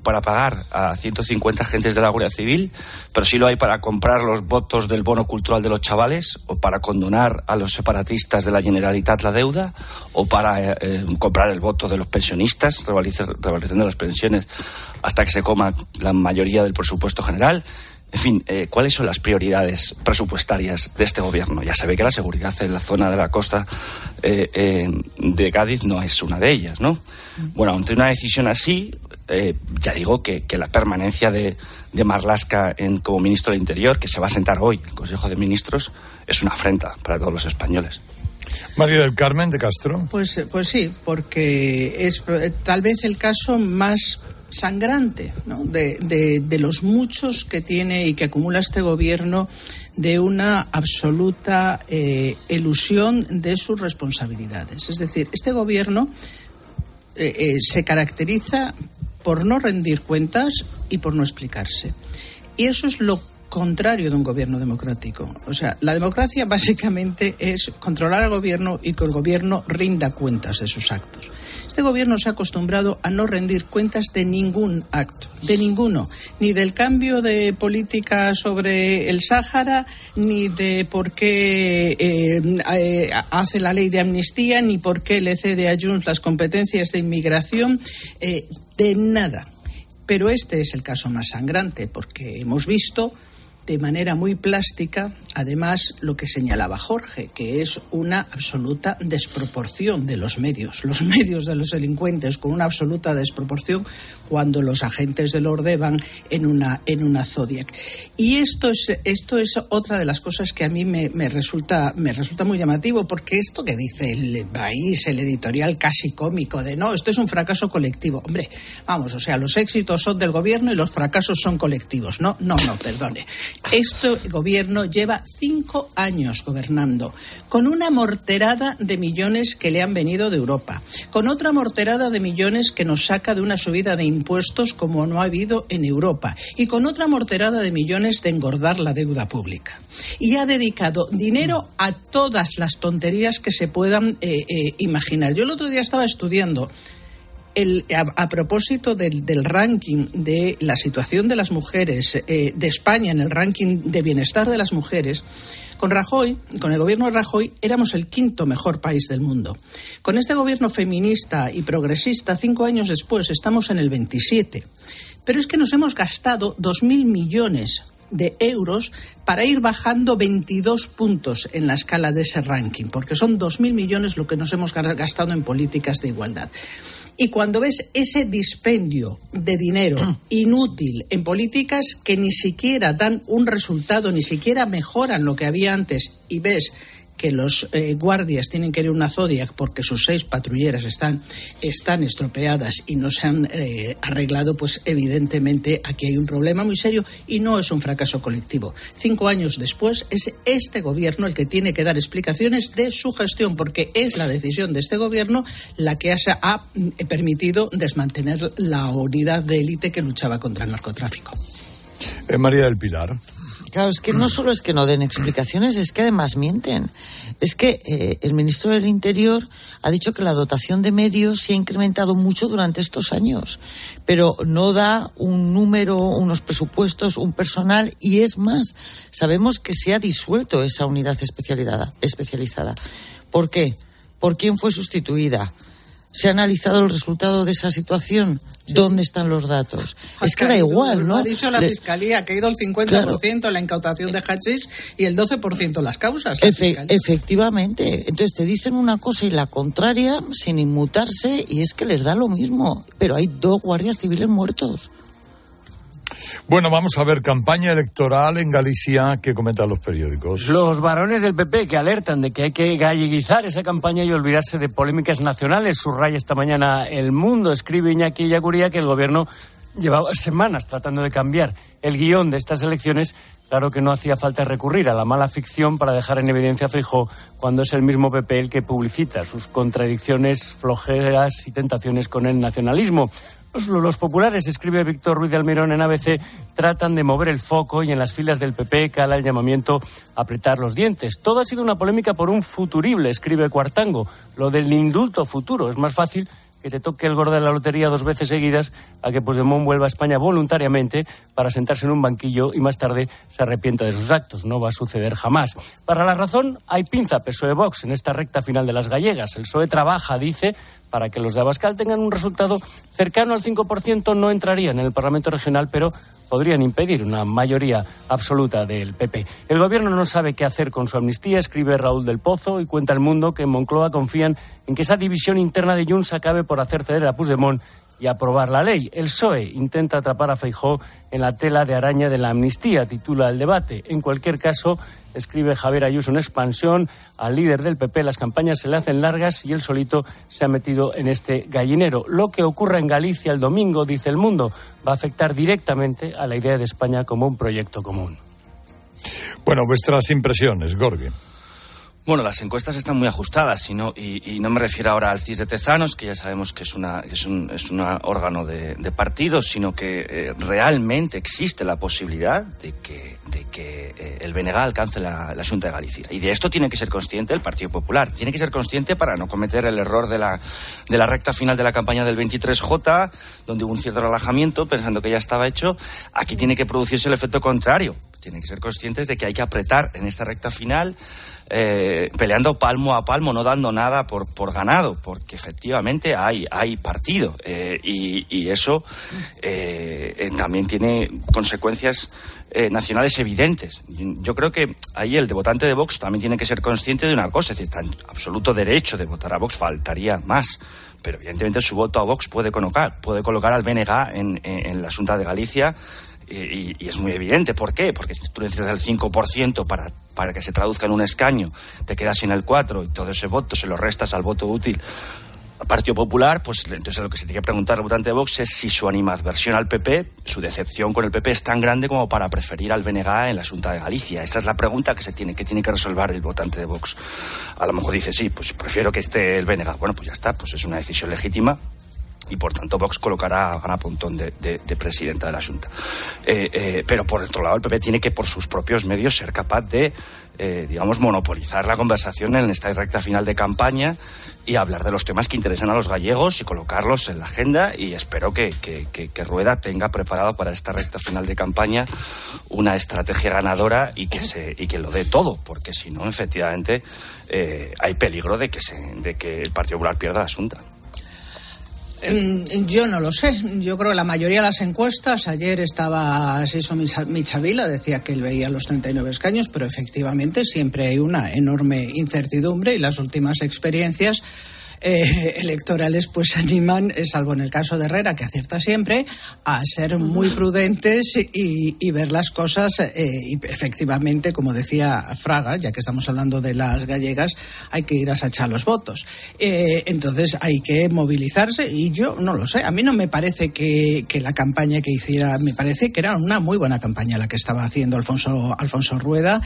Speaker 42: para pagar a 150 agentes de la Guardia Civil, pero sí lo hay para comprar los votos del bono cultural de los chavales, o para condonar a los separatistas de la Generalitat la deuda, o para eh, eh, comprar el voto de los pensionistas, revaloriza- revalorización de las pensiones hasta que se coma la mayoría del presupuesto general. En fin, eh, ¿cuáles son las prioridades presupuestarias de este gobierno? Ya se ve que la seguridad en la zona de la costa eh, eh, de Cádiz no es una de ellas, ¿no? Bueno, ante una decisión así, eh, ya digo que, que la permanencia de, de Marlasca en, como ministro de Interior, que se va a sentar hoy en el Consejo de Ministros, es una afrenta para todos los españoles.
Speaker 17: María del Carmen de Castro.
Speaker 43: Pues, pues sí, porque es tal vez el caso más sangrante de- de los muchos que tiene y que acumula este gobierno de una absoluta eh, elusión de sus responsabilidades. Es decir, este gobierno eh, eh, se caracteriza por no rendir cuentas y por no explicarse. Y eso es lo contrario de un gobierno democrático. O sea, la democracia básicamente es controlar al gobierno y que el gobierno rinda cuentas de sus actos. Este gobierno se ha acostumbrado a no rendir cuentas de ningún acto, de ninguno, ni del cambio de política sobre el Sáhara, ni de por qué eh, eh, hace la ley de amnistía, ni por qué le cede a Junts las competencias de inmigración, eh, de nada. Pero este es el caso más sangrante, porque hemos visto de manera muy plástica, además, lo que señalaba Jorge, que es una absoluta desproporción de los medios, los medios de los delincuentes, con una absoluta desproporción cuando los agentes del orden van en una, en una Zodiac. Y esto es, esto es otra de las cosas que a mí me, me resulta, me resulta muy llamativo, porque esto que dice el país, el editorial casi cómico de no, esto es un fracaso colectivo. Hombre, vamos, o sea, los éxitos son del gobierno y los fracasos son colectivos. No, no, no, perdone. Este gobierno lleva cinco años gobernando, con una morterada de millones que le han venido de Europa, con otra morterada de millones que nos saca de una subida de impuestos como no ha habido en Europa, y con otra morterada de millones de engordar la deuda pública. Y ha dedicado dinero a todas las tonterías que se puedan eh, eh, imaginar. Yo el otro día estaba estudiando a, propósito del, del ranking de la situación de las mujeres eh, de España en el ranking de bienestar de las mujeres, con Rajoy, con el gobierno de Rajoy, éramos el quinto mejor país del mundo. Con este gobierno feminista y progresista, cinco años después, estamos en el 27. Pero es que nos hemos gastado 2.000 millones de euros para ir bajando 22 puntos en la escala de ese ranking, porque son 2.000 millones lo que nos hemos gastado en políticas de igualdad. Y cuando ves ese dispendio de dinero inútil en políticas que ni siquiera dan un resultado, ni siquiera mejoran lo que había antes, y ves que los eh, guardias tienen que ir a una Zodiac porque sus seis patrulleras están, están estropeadas y no se han eh, arreglado, pues evidentemente aquí hay un problema muy serio y no es un fracaso colectivo. Cinco años después es este gobierno el que tiene que dar explicaciones de su gestión porque es la decisión de este gobierno la que ha, mm, permitido desmantener la unidad de élite que luchaba contra el narcotráfico.
Speaker 17: Eh, María del Pilar.
Speaker 41: Claro, es que no solo es que no den explicaciones, es que además mienten. Es que eh, el ministro del Interior ha dicho que la dotación de medios se ha incrementado mucho durante estos años, pero no da un número, unos presupuestos, un personal y es más, sabemos que se ha disuelto esa unidad especializada. especializada. ¿Por qué? ¿Por quién fue sustituida? ¿Se ha analizado el resultado de esa situación? ¿Dónde están los datos? es que da igual, ¿no?
Speaker 43: ha dicho la Fiscalía, que ha ido el 50% en la incautación de hachís y el 12% las causas.
Speaker 41: efectivamente. Entonces te dicen una cosa y la contraria sin inmutarse y es que les da lo mismo. Pero hay dos guardias civiles muertos.
Speaker 17: Bueno, vamos a ver campaña electoral en Galicia que comentan los periódicos.
Speaker 40: Los varones del PP que alertan de que hay que galleguizar esa campaña y olvidarse de polémicas nacionales. Subraya esta mañana El Mundo. Escribe Iñaki Yaguría que el gobierno llevaba semanas tratando de cambiar el guion de estas elecciones. Claro que no hacía falta recurrir a la mala ficción para dejar en evidencia a cuando es el mismo PP el que publicita sus contradicciones, flojeras y tentaciones con el nacionalismo. Los, populares, escribe Víctor Ruiz de Almirón en ABC, tratan de mover el foco y en las filas del PP cala el llamamiento a apretar los dientes. Todo ha sido una polémica por un futurible, escribe Cuartango. Lo del indulto futuro es más fácil que te toque el gordo de la lotería dos veces seguidas a que Puigdemont vuelva a España voluntariamente para sentarse en un banquillo y más tarde se arrepienta de sus actos. No va a suceder jamás. Para la razón, hay pinza PSOE Vox en esta recta final de las gallegas. El PSOE trabaja, dice, para que los de Abascal tengan un resultado cercano al 5%, no entrarían en el Parlamento Regional, pero podrían impedir una mayoría absoluta del PP. El gobierno no sabe qué hacer con su amnistía, escribe Raúl del Pozo y cuenta el mundo que en Moncloa confían en que esa división interna de Junts acabe por hacer ceder a Puigdemont y aprobar la ley. El PSOE intenta atrapar a Feijó en la tela de araña de la amnistía, titula el debate. En cualquier caso, escribe Javier Ayuso en expansión, al líder del PP las campañas se le hacen largas y él solito se ha metido en este gallinero. Lo que ocurra en Galicia el domingo, dice el mundo, va a afectar directamente a la idea de España como un proyecto común.
Speaker 17: Bueno, vuestras impresiones, Gorgi.
Speaker 42: Bueno, las encuestas están muy ajustadas y no, y, no me refiero ahora al CIS de Tezanos, que ya sabemos que es, una, es, un, es un órgano de, partidos, sino que eh, realmente existe la posibilidad de que, de que eh, el BNG alcance la, la, Junta de Galicia. Y de esto tiene que ser consciente el Partido Popular. Tiene que ser consciente para no cometer el error de la, de la recta final de la campaña del 23J, donde hubo un cierto relajamiento pensando que ya estaba hecho. Aquí tiene que producirse el efecto contrario. Tienen que ser conscientes de que hay que apretar en esta recta final eh, peleando palmo a palmo, no dando nada por, por ganado, porque efectivamente hay, hay partido eh, y, eso eh, también tiene consecuencias nacionales evidentes. Yo creo que ahí el de votante de Vox también tiene que ser consciente de una cosa, es decir, tan absoluto derecho de votar a Vox faltaría más pero evidentemente su voto a Vox puede colocar, puede colocar al BNG en, en, la Junta de Galicia y, es muy evidente. ¿Por qué? Porque si tú necesitas el 5% para, para que se traduzca en un escaño, te quedas sin el 4 y todo ese voto se lo restas al voto útil al Partido Popular, pues entonces lo que se tiene que preguntar al votante de Vox es si su animadversión al PP, su decepción con el PP es tan grande como para preferir al BNG en la Junta de Galicia. Esa es la pregunta que se tiene que tiene que resolver el votante de Vox. A lo mejor dice, sí, pues prefiero que esté el BNG. Bueno, pues ya está, pues es una decisión legítima y por tanto Vox colocará a Ana Pontón de, presidenta de la Junta. Eh, eh, pero por otro lado, el PP tiene que por sus propios medios ser capaz de, eh, digamos, monopolizar la conversación en esta recta final de campaña y hablar de los temas que interesan a los gallegos y colocarlos en la agenda y espero que, Rueda tenga preparado para esta recta final de campaña una estrategia ganadora y que, se, y que lo dé todo, porque si no, efectivamente, hay peligro de que, se, de que el Partido Popular pierda la Junta.
Speaker 43: Mm, Yo no lo sé. Yo creo que la mayoría de las encuestas, ayer estaba Siso Michavila, decía que él veía los 39 escaños, pero efectivamente siempre hay una enorme incertidumbre y las últimas experiencias eh, electorales pues animan, eh, salvo en el caso de Herrera, que acierta siempre, a ser muy prudentes y, y ver las cosas eh, y efectivamente, como decía Fraga, ya que estamos hablando de las gallegas, hay que ir a sachar los votos. Eh, entonces hay que movilizarse y yo no lo sé. A mí no me parece que, que la campaña que hiciera, me parece que era una muy buena campaña la que estaba haciendo Alfonso, Alfonso Rueda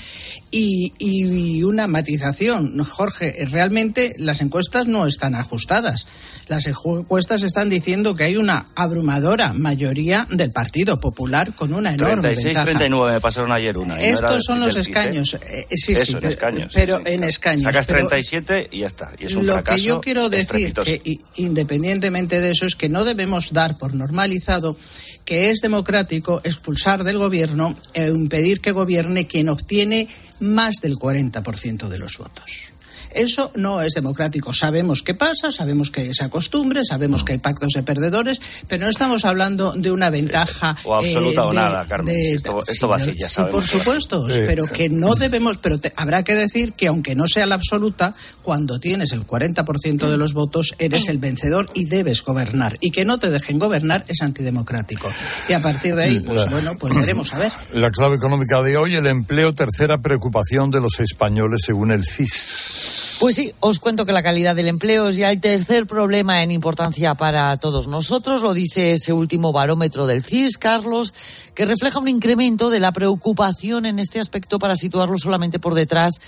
Speaker 43: y, y una matización. Jorge, realmente las encuestas no están ajustadas. Las encuestas están diciendo que hay una abrumadora mayoría del Partido Popular con una enorme
Speaker 42: 36,
Speaker 43: ventaja.
Speaker 42: 39 me pasaron ayer una. no
Speaker 43: Estos son los escaños. eh, sí,
Speaker 42: Eso,
Speaker 43: sí,
Speaker 42: en
Speaker 43: pero,
Speaker 42: escaños.
Speaker 43: pero
Speaker 42: sí, sí.
Speaker 43: en escaños.
Speaker 42: Sacas
Speaker 43: Pero
Speaker 42: 37 y ya está. Y es un
Speaker 43: lo
Speaker 42: fracaso.
Speaker 43: que yo quiero decir, que independientemente de eso, es que no debemos dar por normalizado que es democrático expulsar del gobierno e impedir que gobierne quien obtiene más del 40% de los votos. Eso no es democrático. Sabemos qué pasa, sabemos que es costumbre, sabemos que hay pactos de perdedores, pero no estamos hablando de una ventaja.
Speaker 42: O absoluta
Speaker 43: eh,
Speaker 42: o
Speaker 43: de-
Speaker 42: nada, Carmen.
Speaker 43: de-
Speaker 42: esto va así, ya
Speaker 43: sí, por supuesto,
Speaker 42: Sí.
Speaker 43: pero que no debemos, pero te- habrá que decir que aunque no sea la absoluta, cuando tienes el 40% de los votos eres el vencedor y debes gobernar. Y que no te dejen gobernar es antidemocrático. Y a partir de ahí, pues
Speaker 17: La-
Speaker 43: bueno, pues veremos a ver.
Speaker 17: La clave económica de hoy, el empleo, tercera preocupación de los españoles según el CIS.
Speaker 41: Pues sí, os cuento que la calidad del empleo es ya el tercer problema en importancia para todos nosotros, lo dice ese último barómetro del CIS, Carlos, que refleja un incremento de la preocupación en este aspecto para situarlo solamente por detrás,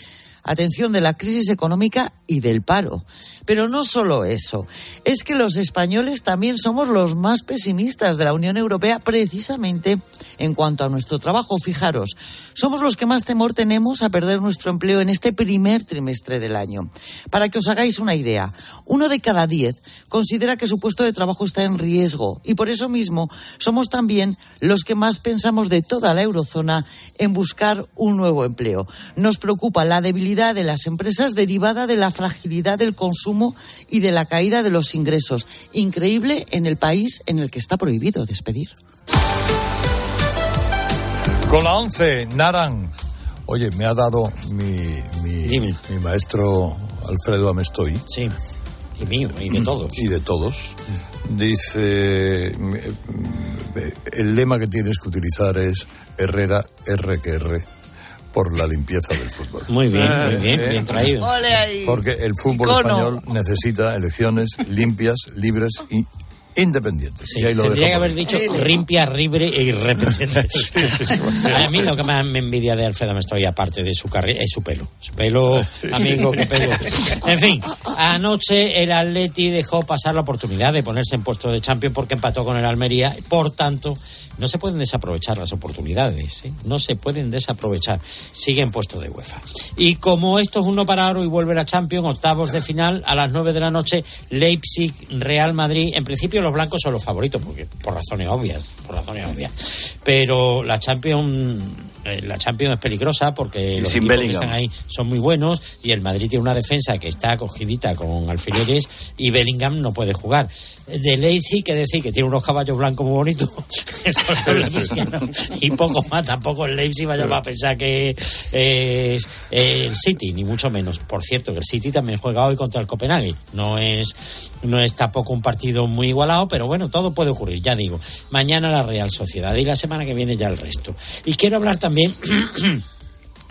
Speaker 41: atención, de la crisis económica y del paro. Pero no solo eso, es que los españoles también somos los más pesimistas de la Unión Europea precisamente en cuanto a nuestro trabajo. Fijaros, somos los que más temor tenemos a perder nuestro empleo en este primer trimestre del año. Para que os hagáis una idea, uno de cada diez considera que su puesto de trabajo está en riesgo y por eso mismo somos también los que más pensamos de toda la eurozona en buscar un nuevo empleo. Nos preocupa la debilidad de las empresas derivada de la fragilidad del consumo y de la caída de los ingresos. Increíble en el país en el que está prohibido despedir.
Speaker 17: Con la 11, Naran. Oye, me ha dado mi, mi, mi maestro Alfredo Amestoy.
Speaker 32: Sí, y mío, y de todos.
Speaker 17: Y de todos. Dice, el lema que tienes que utilizar es Herrera R que R por la limpieza del fútbol.
Speaker 32: Muy bien, muy bien,
Speaker 17: Eh,
Speaker 32: bien traído.
Speaker 17: Porque el fútbol
Speaker 41: Icono.
Speaker 17: español necesita elecciones limpias, libres y independientes. y ahí lo
Speaker 32: Tendría que haber dicho rimpia, libre e irrepetible. A mí lo que más me envidia de Alfredo me estoy aparte de su carrera es su pelo. Su pelo, amigo, qué pelo. En fin, anoche el Atleti dejó pasar la oportunidad de ponerse en puesto de Champions porque empató con el Almería. Por tanto, no se pueden desaprovechar las oportunidades. ¿eh? No se pueden desaprovechar. Sigue en puesto de UEFA. Y como esto es uno para oro y vuelve la Champions, octavos de final a las 9 de la noche, Leipzig, Real Madrid. En principio los blancos son los favoritos, porque por razones obvias, por razones obvias. Pero la Champions, eh, la Champions es peligrosa porque los equipos que están ahí son muy buenos y el Madrid tiene una defensa que está acogidita con alfileres y Bellingham no puede jugar. De Leipzig, que decir que tiene unos caballos blancos muy bonitos, y poco más, tampoco el Leipzig vaya a pensar que es el City, ni mucho menos. Por cierto, que el City también juega hoy contra el Copenhague. No es, no es tampoco un partido muy igualado, pero bueno, todo puede ocurrir, ya digo. Mañana la Real Sociedad y la semana que viene ya el resto. Y quiero hablar también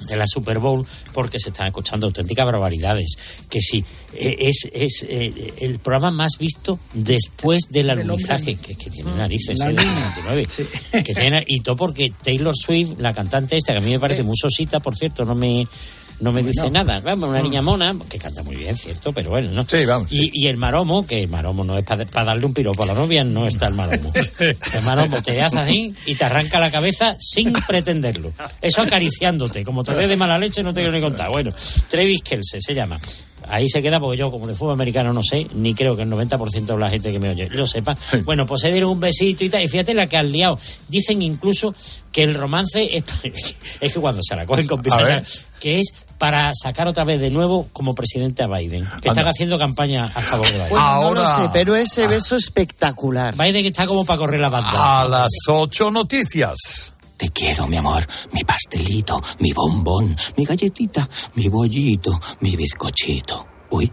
Speaker 32: de la Super Bowl porque se están escuchando auténticas barbaridades. Que sí eh, es, es eh, el programa más visto después del alunizaje que, que tiene narices
Speaker 43: La
Speaker 32: eh, del
Speaker 43: luna.
Speaker 32: 69 que tiene, y todo porque Taylor Swift la cantante esta que a mí me parece muy sosita por cierto no me no me dice nada. Vamos, una niña mona, que canta muy bien, cierto, pero bueno, ¿no?
Speaker 17: Sí, vamos.
Speaker 32: Y, y el maromo, que el maromo no es para darle un piropo a la novia, no está el maromo. El maromo te hace así y te arranca la cabeza sin pretenderlo. Eso acariciándote. Como te dé de mala leche, no te quiero ni contar. Bueno, Travis Kelce se llama. Ahí se queda porque yo, como de fútbol americano, no sé, ni creo que el 90% de la gente que me oye lo sepa. Bueno, pues se dieron un besito y tal. Y fíjate la que han liado. Dicen incluso que el romance es, es que cuando se la cogen con
Speaker 17: A
Speaker 32: pinzas,
Speaker 17: ver.
Speaker 32: que es para sacar otra vez de nuevo como presidente a Biden. Que están haciendo campaña a favor de Biden.
Speaker 41: Bueno, no lo sé, pero ese beso espectacular.
Speaker 32: Biden está como para correr la banda.
Speaker 17: A las ocho noticias.
Speaker 44: Te quiero, mi amor, mi pastelito, mi bombón, mi galletita, mi bollito, mi bizcochito. Uy,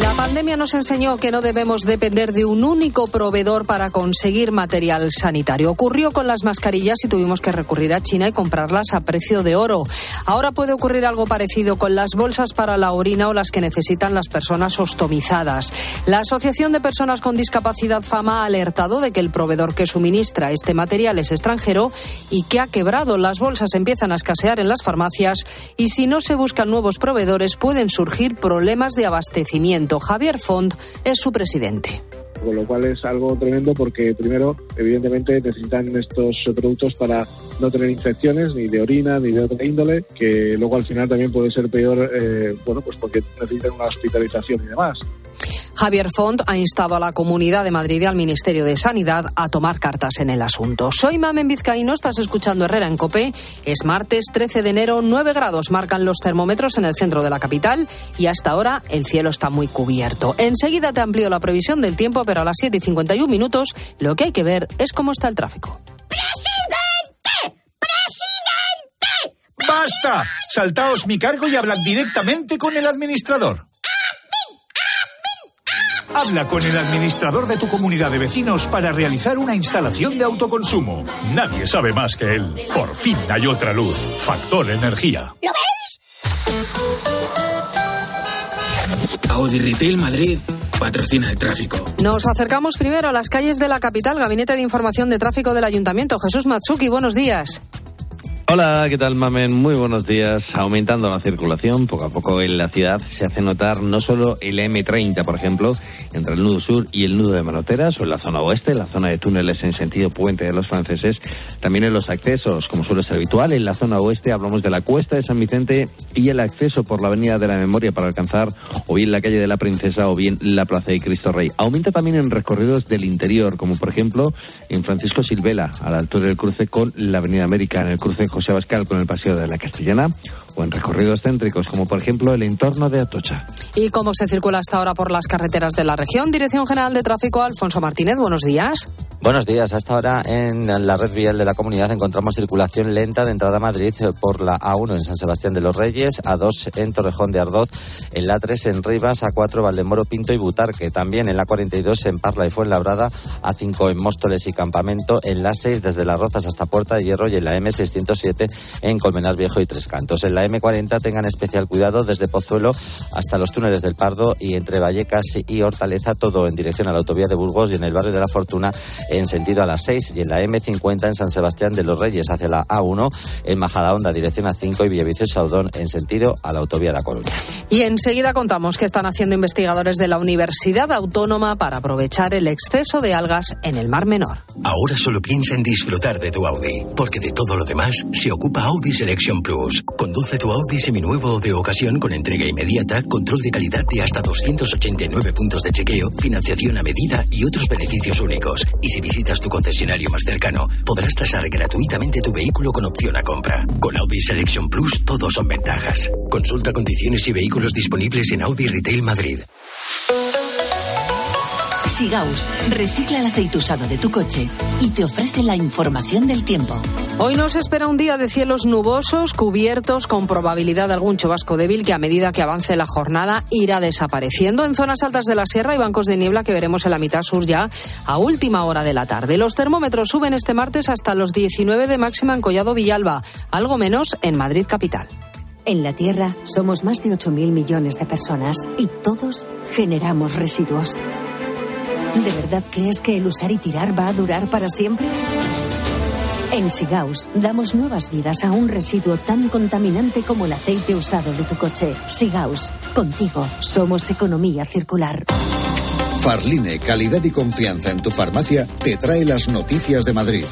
Speaker 19: La pandemia nos enseñó que no debemos depender de un único proveedor para conseguir material sanitario. Ocurrió con las mascarillas y tuvimos que recurrir a China y comprarlas a precio de oro. Ahora puede ocurrir algo parecido con las bolsas para la orina o las que necesitan las personas ostomizadas. La Asociación de Personas con Discapacidad FAMA ha alertado de que el proveedor que suministra este material es extranjero y que ha quebrado. Las bolsas empiezan a escasear en las farmacias y si no se buscan nuevos proveedores pueden surgir problemas de abastecimiento. Javier Font es su presidente
Speaker 45: con lo cual es algo tremendo porque primero, evidentemente, necesitan estos productos para no tener infecciones ni de orina ni de otra índole, que luego al final también puede ser peor, eh, bueno, pues porque necesitan una hospitalización y demás.
Speaker 19: Javier Font ha instado a la Comunidad de Madrid y al Ministerio de Sanidad a tomar cartas en el asunto. Soy Mamen Vizcaíno, estás escuchando Herrera en Copé. Es martes 13 de enero, 9 grados marcan los termómetros en el centro de la capital y hasta ahora el cielo está muy cubierto. Enseguida te amplío la previsión del tiempo, pero a las 7 y 51 minutos lo que hay que ver es cómo está el tráfico.
Speaker 46: ¡Presidente! ¡Presidente! ¡Basta! Saltaos mi cargo y hablad directamente con el administrador. Habla con el administrador de tu comunidad de vecinos para realizar una instalación de autoconsumo. Nadie sabe más que él. Por fin hay otra luz. Factor Energía. ¿Lo veis? Audi Retail Madrid patrocina el tráfico.
Speaker 19: Nos acercamos primero a las calles de la capital, Gabinete de Información de Tráfico del Ayuntamiento. Jesús Matsuki, buenos días.
Speaker 23: Hola, ¿qué tal, Mamen? Muy buenos días. Aumentando la circulación poco a poco en la ciudad se hace notar no solo el M30, por ejemplo, entre el nudo sur y el nudo de Manoteras o en la zona oeste, la zona de túneles en sentido puente de los franceses, también en los accesos, como suele ser habitual. En la zona oeste hablamos de la cuesta de San Vicente y el acceso por la avenida de la Memoria para alcanzar o bien la calle de la Princesa o bien la plaza de Cristo Rey. Aumenta también en recorridos del interior, como por ejemplo en Francisco Silvela, a la altura del cruce con la avenida América, en el cruce José Abascal con el Paseo de la Castellana o en recorridos céntricos como por ejemplo el entorno de Atocha.
Speaker 19: ¿Y cómo se circula hasta ahora por las carreteras de la región? Dirección General de Tráfico, Alfonso Martínez, buenos días.
Speaker 47: Buenos días. Hasta ahora en la red vial de la comunidad encontramos circulación lenta de entrada a Madrid por la A1 en San Sebastián de los Reyes, A2 en Torrejón de Ardoz, en la 3 en Rivas, A4 Valdemoro, Pinto y Butarque. También en la 42 en Parla y Fuenlabrada, A5 en Móstoles y Campamento, en la 6 desde Las Rozas hasta Puerta de Hierro y en la M607 en Colmenar Viejo y Tres Cantos. En la M40 tengan especial cuidado desde Pozuelo hasta los túneles del Pardo y entre Vallecas y Hortaleza, todo en dirección a la autovía de Burgos y en el barrio de la Fortuna en sentido a las 6 y en la M50 en San Sebastián de los Reyes hacia la A1 en Majadahonda dirección a 5 y Villaviciosa Saudón en sentido a la autovía de La Coruña.
Speaker 19: Y enseguida contamos que están haciendo investigadores de la Universidad Autónoma para aprovechar el exceso de algas en el Mar Menor.
Speaker 48: Ahora solo piensa en disfrutar de tu Audi, porque de todo lo demás se ocupa Audi Selection Plus. Conduce tu Audi seminuevo de ocasión con entrega inmediata, control de calidad de hasta 289 puntos de chequeo, financiación a medida y otros beneficios únicos. Y si visitas tu concesionario más cercano, podrás tasar gratuitamente tu vehículo con opción a compra. Con Audi Selection Plus, todos son ventajas. Consulta condiciones y vehículos disponibles en Audi Retail Madrid.
Speaker 49: Sigaus recicla el aceite usado de tu coche y te ofrece la información del tiempo.
Speaker 19: Hoy nos espera un día de cielos nubosos, cubiertos, con probabilidad de algún chubasco débil que a medida que avance la jornada irá desapareciendo en zonas altas de la sierra y bancos de niebla que veremos en la mitad sur ya a última hora de la tarde. Los termómetros suben este martes hasta los 19 de máxima en Collado Villalba, algo menos en Madrid capital.
Speaker 50: En la Tierra somos más de 8.000 millones de personas y todos generamos residuos. ¿De verdad crees que el usar y tirar va a durar para siempre? En Sigaus damos nuevas vidas a un residuo tan contaminante como el aceite usado de tu coche. Sigaus, contigo somos economía circular.
Speaker 51: Farline, calidad y confianza en tu farmacia, te trae las noticias de Madrid.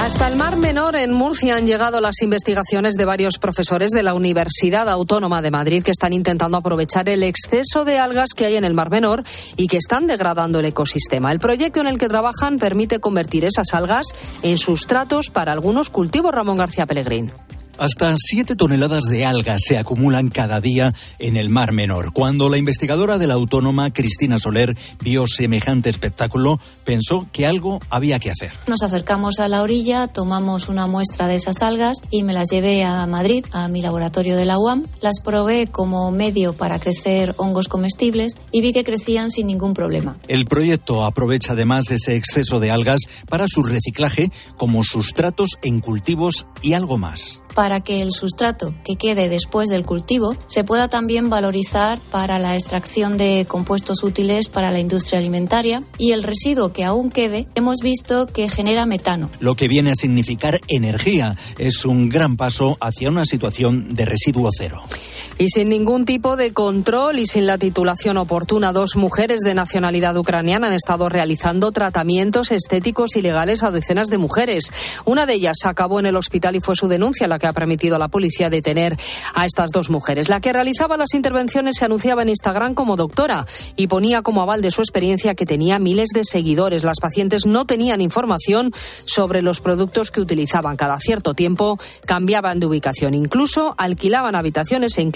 Speaker 19: Hasta el Mar Menor en Murcia han llegado las investigaciones de varios profesores de la Universidad Autónoma de Madrid que están intentando aprovechar el exceso de algas que hay en el Mar Menor y que están degradando el ecosistema. El proyecto en el que trabajan permite convertir esas algas en sustratos para algunos cultivos. Ramón García Pellegrín.
Speaker 26: Hasta 7 toneladas de algas se acumulan cada día en el Mar Menor. Cuando la investigadora de la autónoma, Cristina Soler, vio semejante espectáculo, pensó que algo había que hacer.
Speaker 52: Nos acercamos a la orilla, tomamos una muestra de esas algas y me las llevé a Madrid, a mi laboratorio de la UAM. Las probé como medio para crecer hongos comestibles y vi que crecían sin ningún problema.
Speaker 26: El proyecto aprovecha además ese exceso de algas para su reciclaje como sustratos en cultivos y algo más
Speaker 52: para que el sustrato que quede después del cultivo se pueda también valorizar para la extracción de compuestos útiles para la industria alimentaria y el residuo que aún quede hemos visto que genera metano.
Speaker 26: Lo que viene a significar energía es un gran paso hacia una situación de residuo cero.
Speaker 19: Y sin ningún tipo de control y sin la titulación oportuna, dos mujeres de nacionalidad ucraniana han estado realizando tratamientos estéticos ilegales a decenas de mujeres. Una de ellas acabó en el hospital y fue su denuncia la que ha permitido a la policía detener a estas dos mujeres. La que realizaba las intervenciones se anunciaba en Instagram como doctora y ponía como aval de su experiencia que tenía miles de seguidores. Las pacientes no tenían información sobre los productos que utilizaban. Cada cierto tiempo cambiaban de ubicación. Incluso alquilaban habitaciones en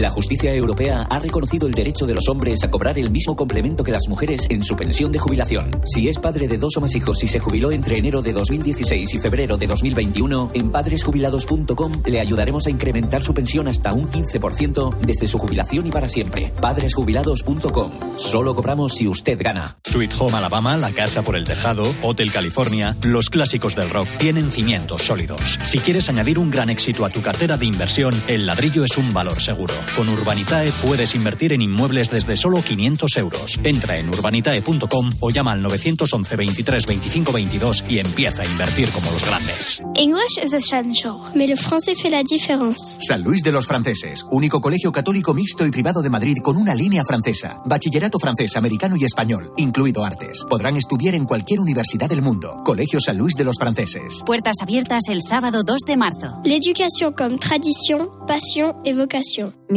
Speaker 53: La justicia europea ha reconocido el derecho de los hombres a cobrar el mismo complemento que las mujeres en su pensión de jubilación. Si es padre de dos o más hijos y se jubiló entre enero de 2016 y febrero de 2021, en padresjubilados.com le ayudaremos a incrementar su pensión hasta un 15% desde su jubilación y para siempre. Padresjubilados.com. Solo cobramos si usted gana.
Speaker 54: Sweet Home Alabama, La Casa por el Tejado, Hotel California, los clásicos del rock tienen cimientos sólidos. Si quieres añadir un gran éxito a tu cartera de inversión, el ladrillo es un valor seguro. Con Urbanitae puedes invertir en inmuebles desde solo 500 euros. Entra en urbanitae.com o llama al 911 23 25 22 y empieza a invertir como los grandes.
Speaker 55: English is essential, mais le français fait la différence.
Speaker 56: San Luis de los Franceses, único colegio católico mixto y privado de Madrid con una línea francesa. Bachillerato francés, americano y español, incluido artes. Podrán estudiar en cualquier universidad del mundo. Colegio San Luis de los Franceses.
Speaker 49: Puertas abiertas el sábado 2 de marzo.
Speaker 55: L'éducation comme tradition, passion et vocation.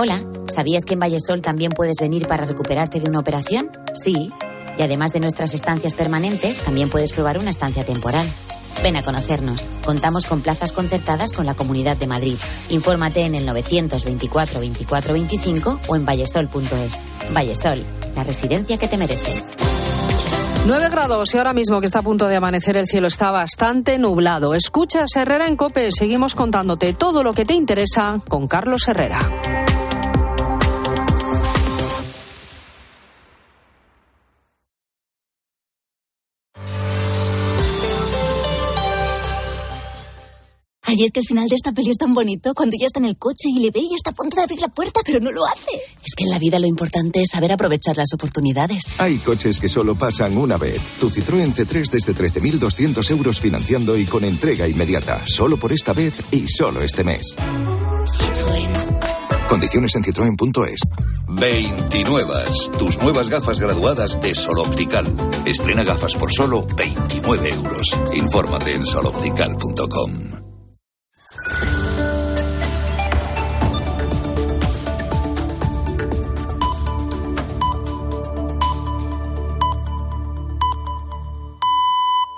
Speaker 49: Hola, ¿sabías que en Vallesol también puedes venir para recuperarte de una operación? Sí. Y además de nuestras estancias permanentes, también puedes probar una estancia temporal. Ven a conocernos. Contamos con plazas concertadas con la Comunidad de Madrid. Infórmate en el 924 24 25 o en vallesol.es. Vallesol, la residencia que te mereces.
Speaker 19: 9 grados y ahora mismo que está a punto de amanecer el cielo está bastante nublado. Escuchas Herrera en Cope, seguimos contándote todo lo que te interesa con Carlos Herrera.
Speaker 57: Ay, es que el final de esta peli es tan bonito cuando ella está en el coche y le ve y está a punto de abrir la puerta, pero no lo hace. Es que en la vida lo importante es saber aprovechar las oportunidades.
Speaker 18: Hay coches que solo pasan una vez. Tu Citroën C3 desde 13.200 euros financiando y con entrega inmediata. Solo por esta vez y solo este mes.
Speaker 57: Citroën.
Speaker 18: Condiciones en citroen.es.
Speaker 58: 29. Tus nuevas gafas graduadas de Sol Optical. Estrena gafas por solo 29 euros. Infórmate en soloptical.com.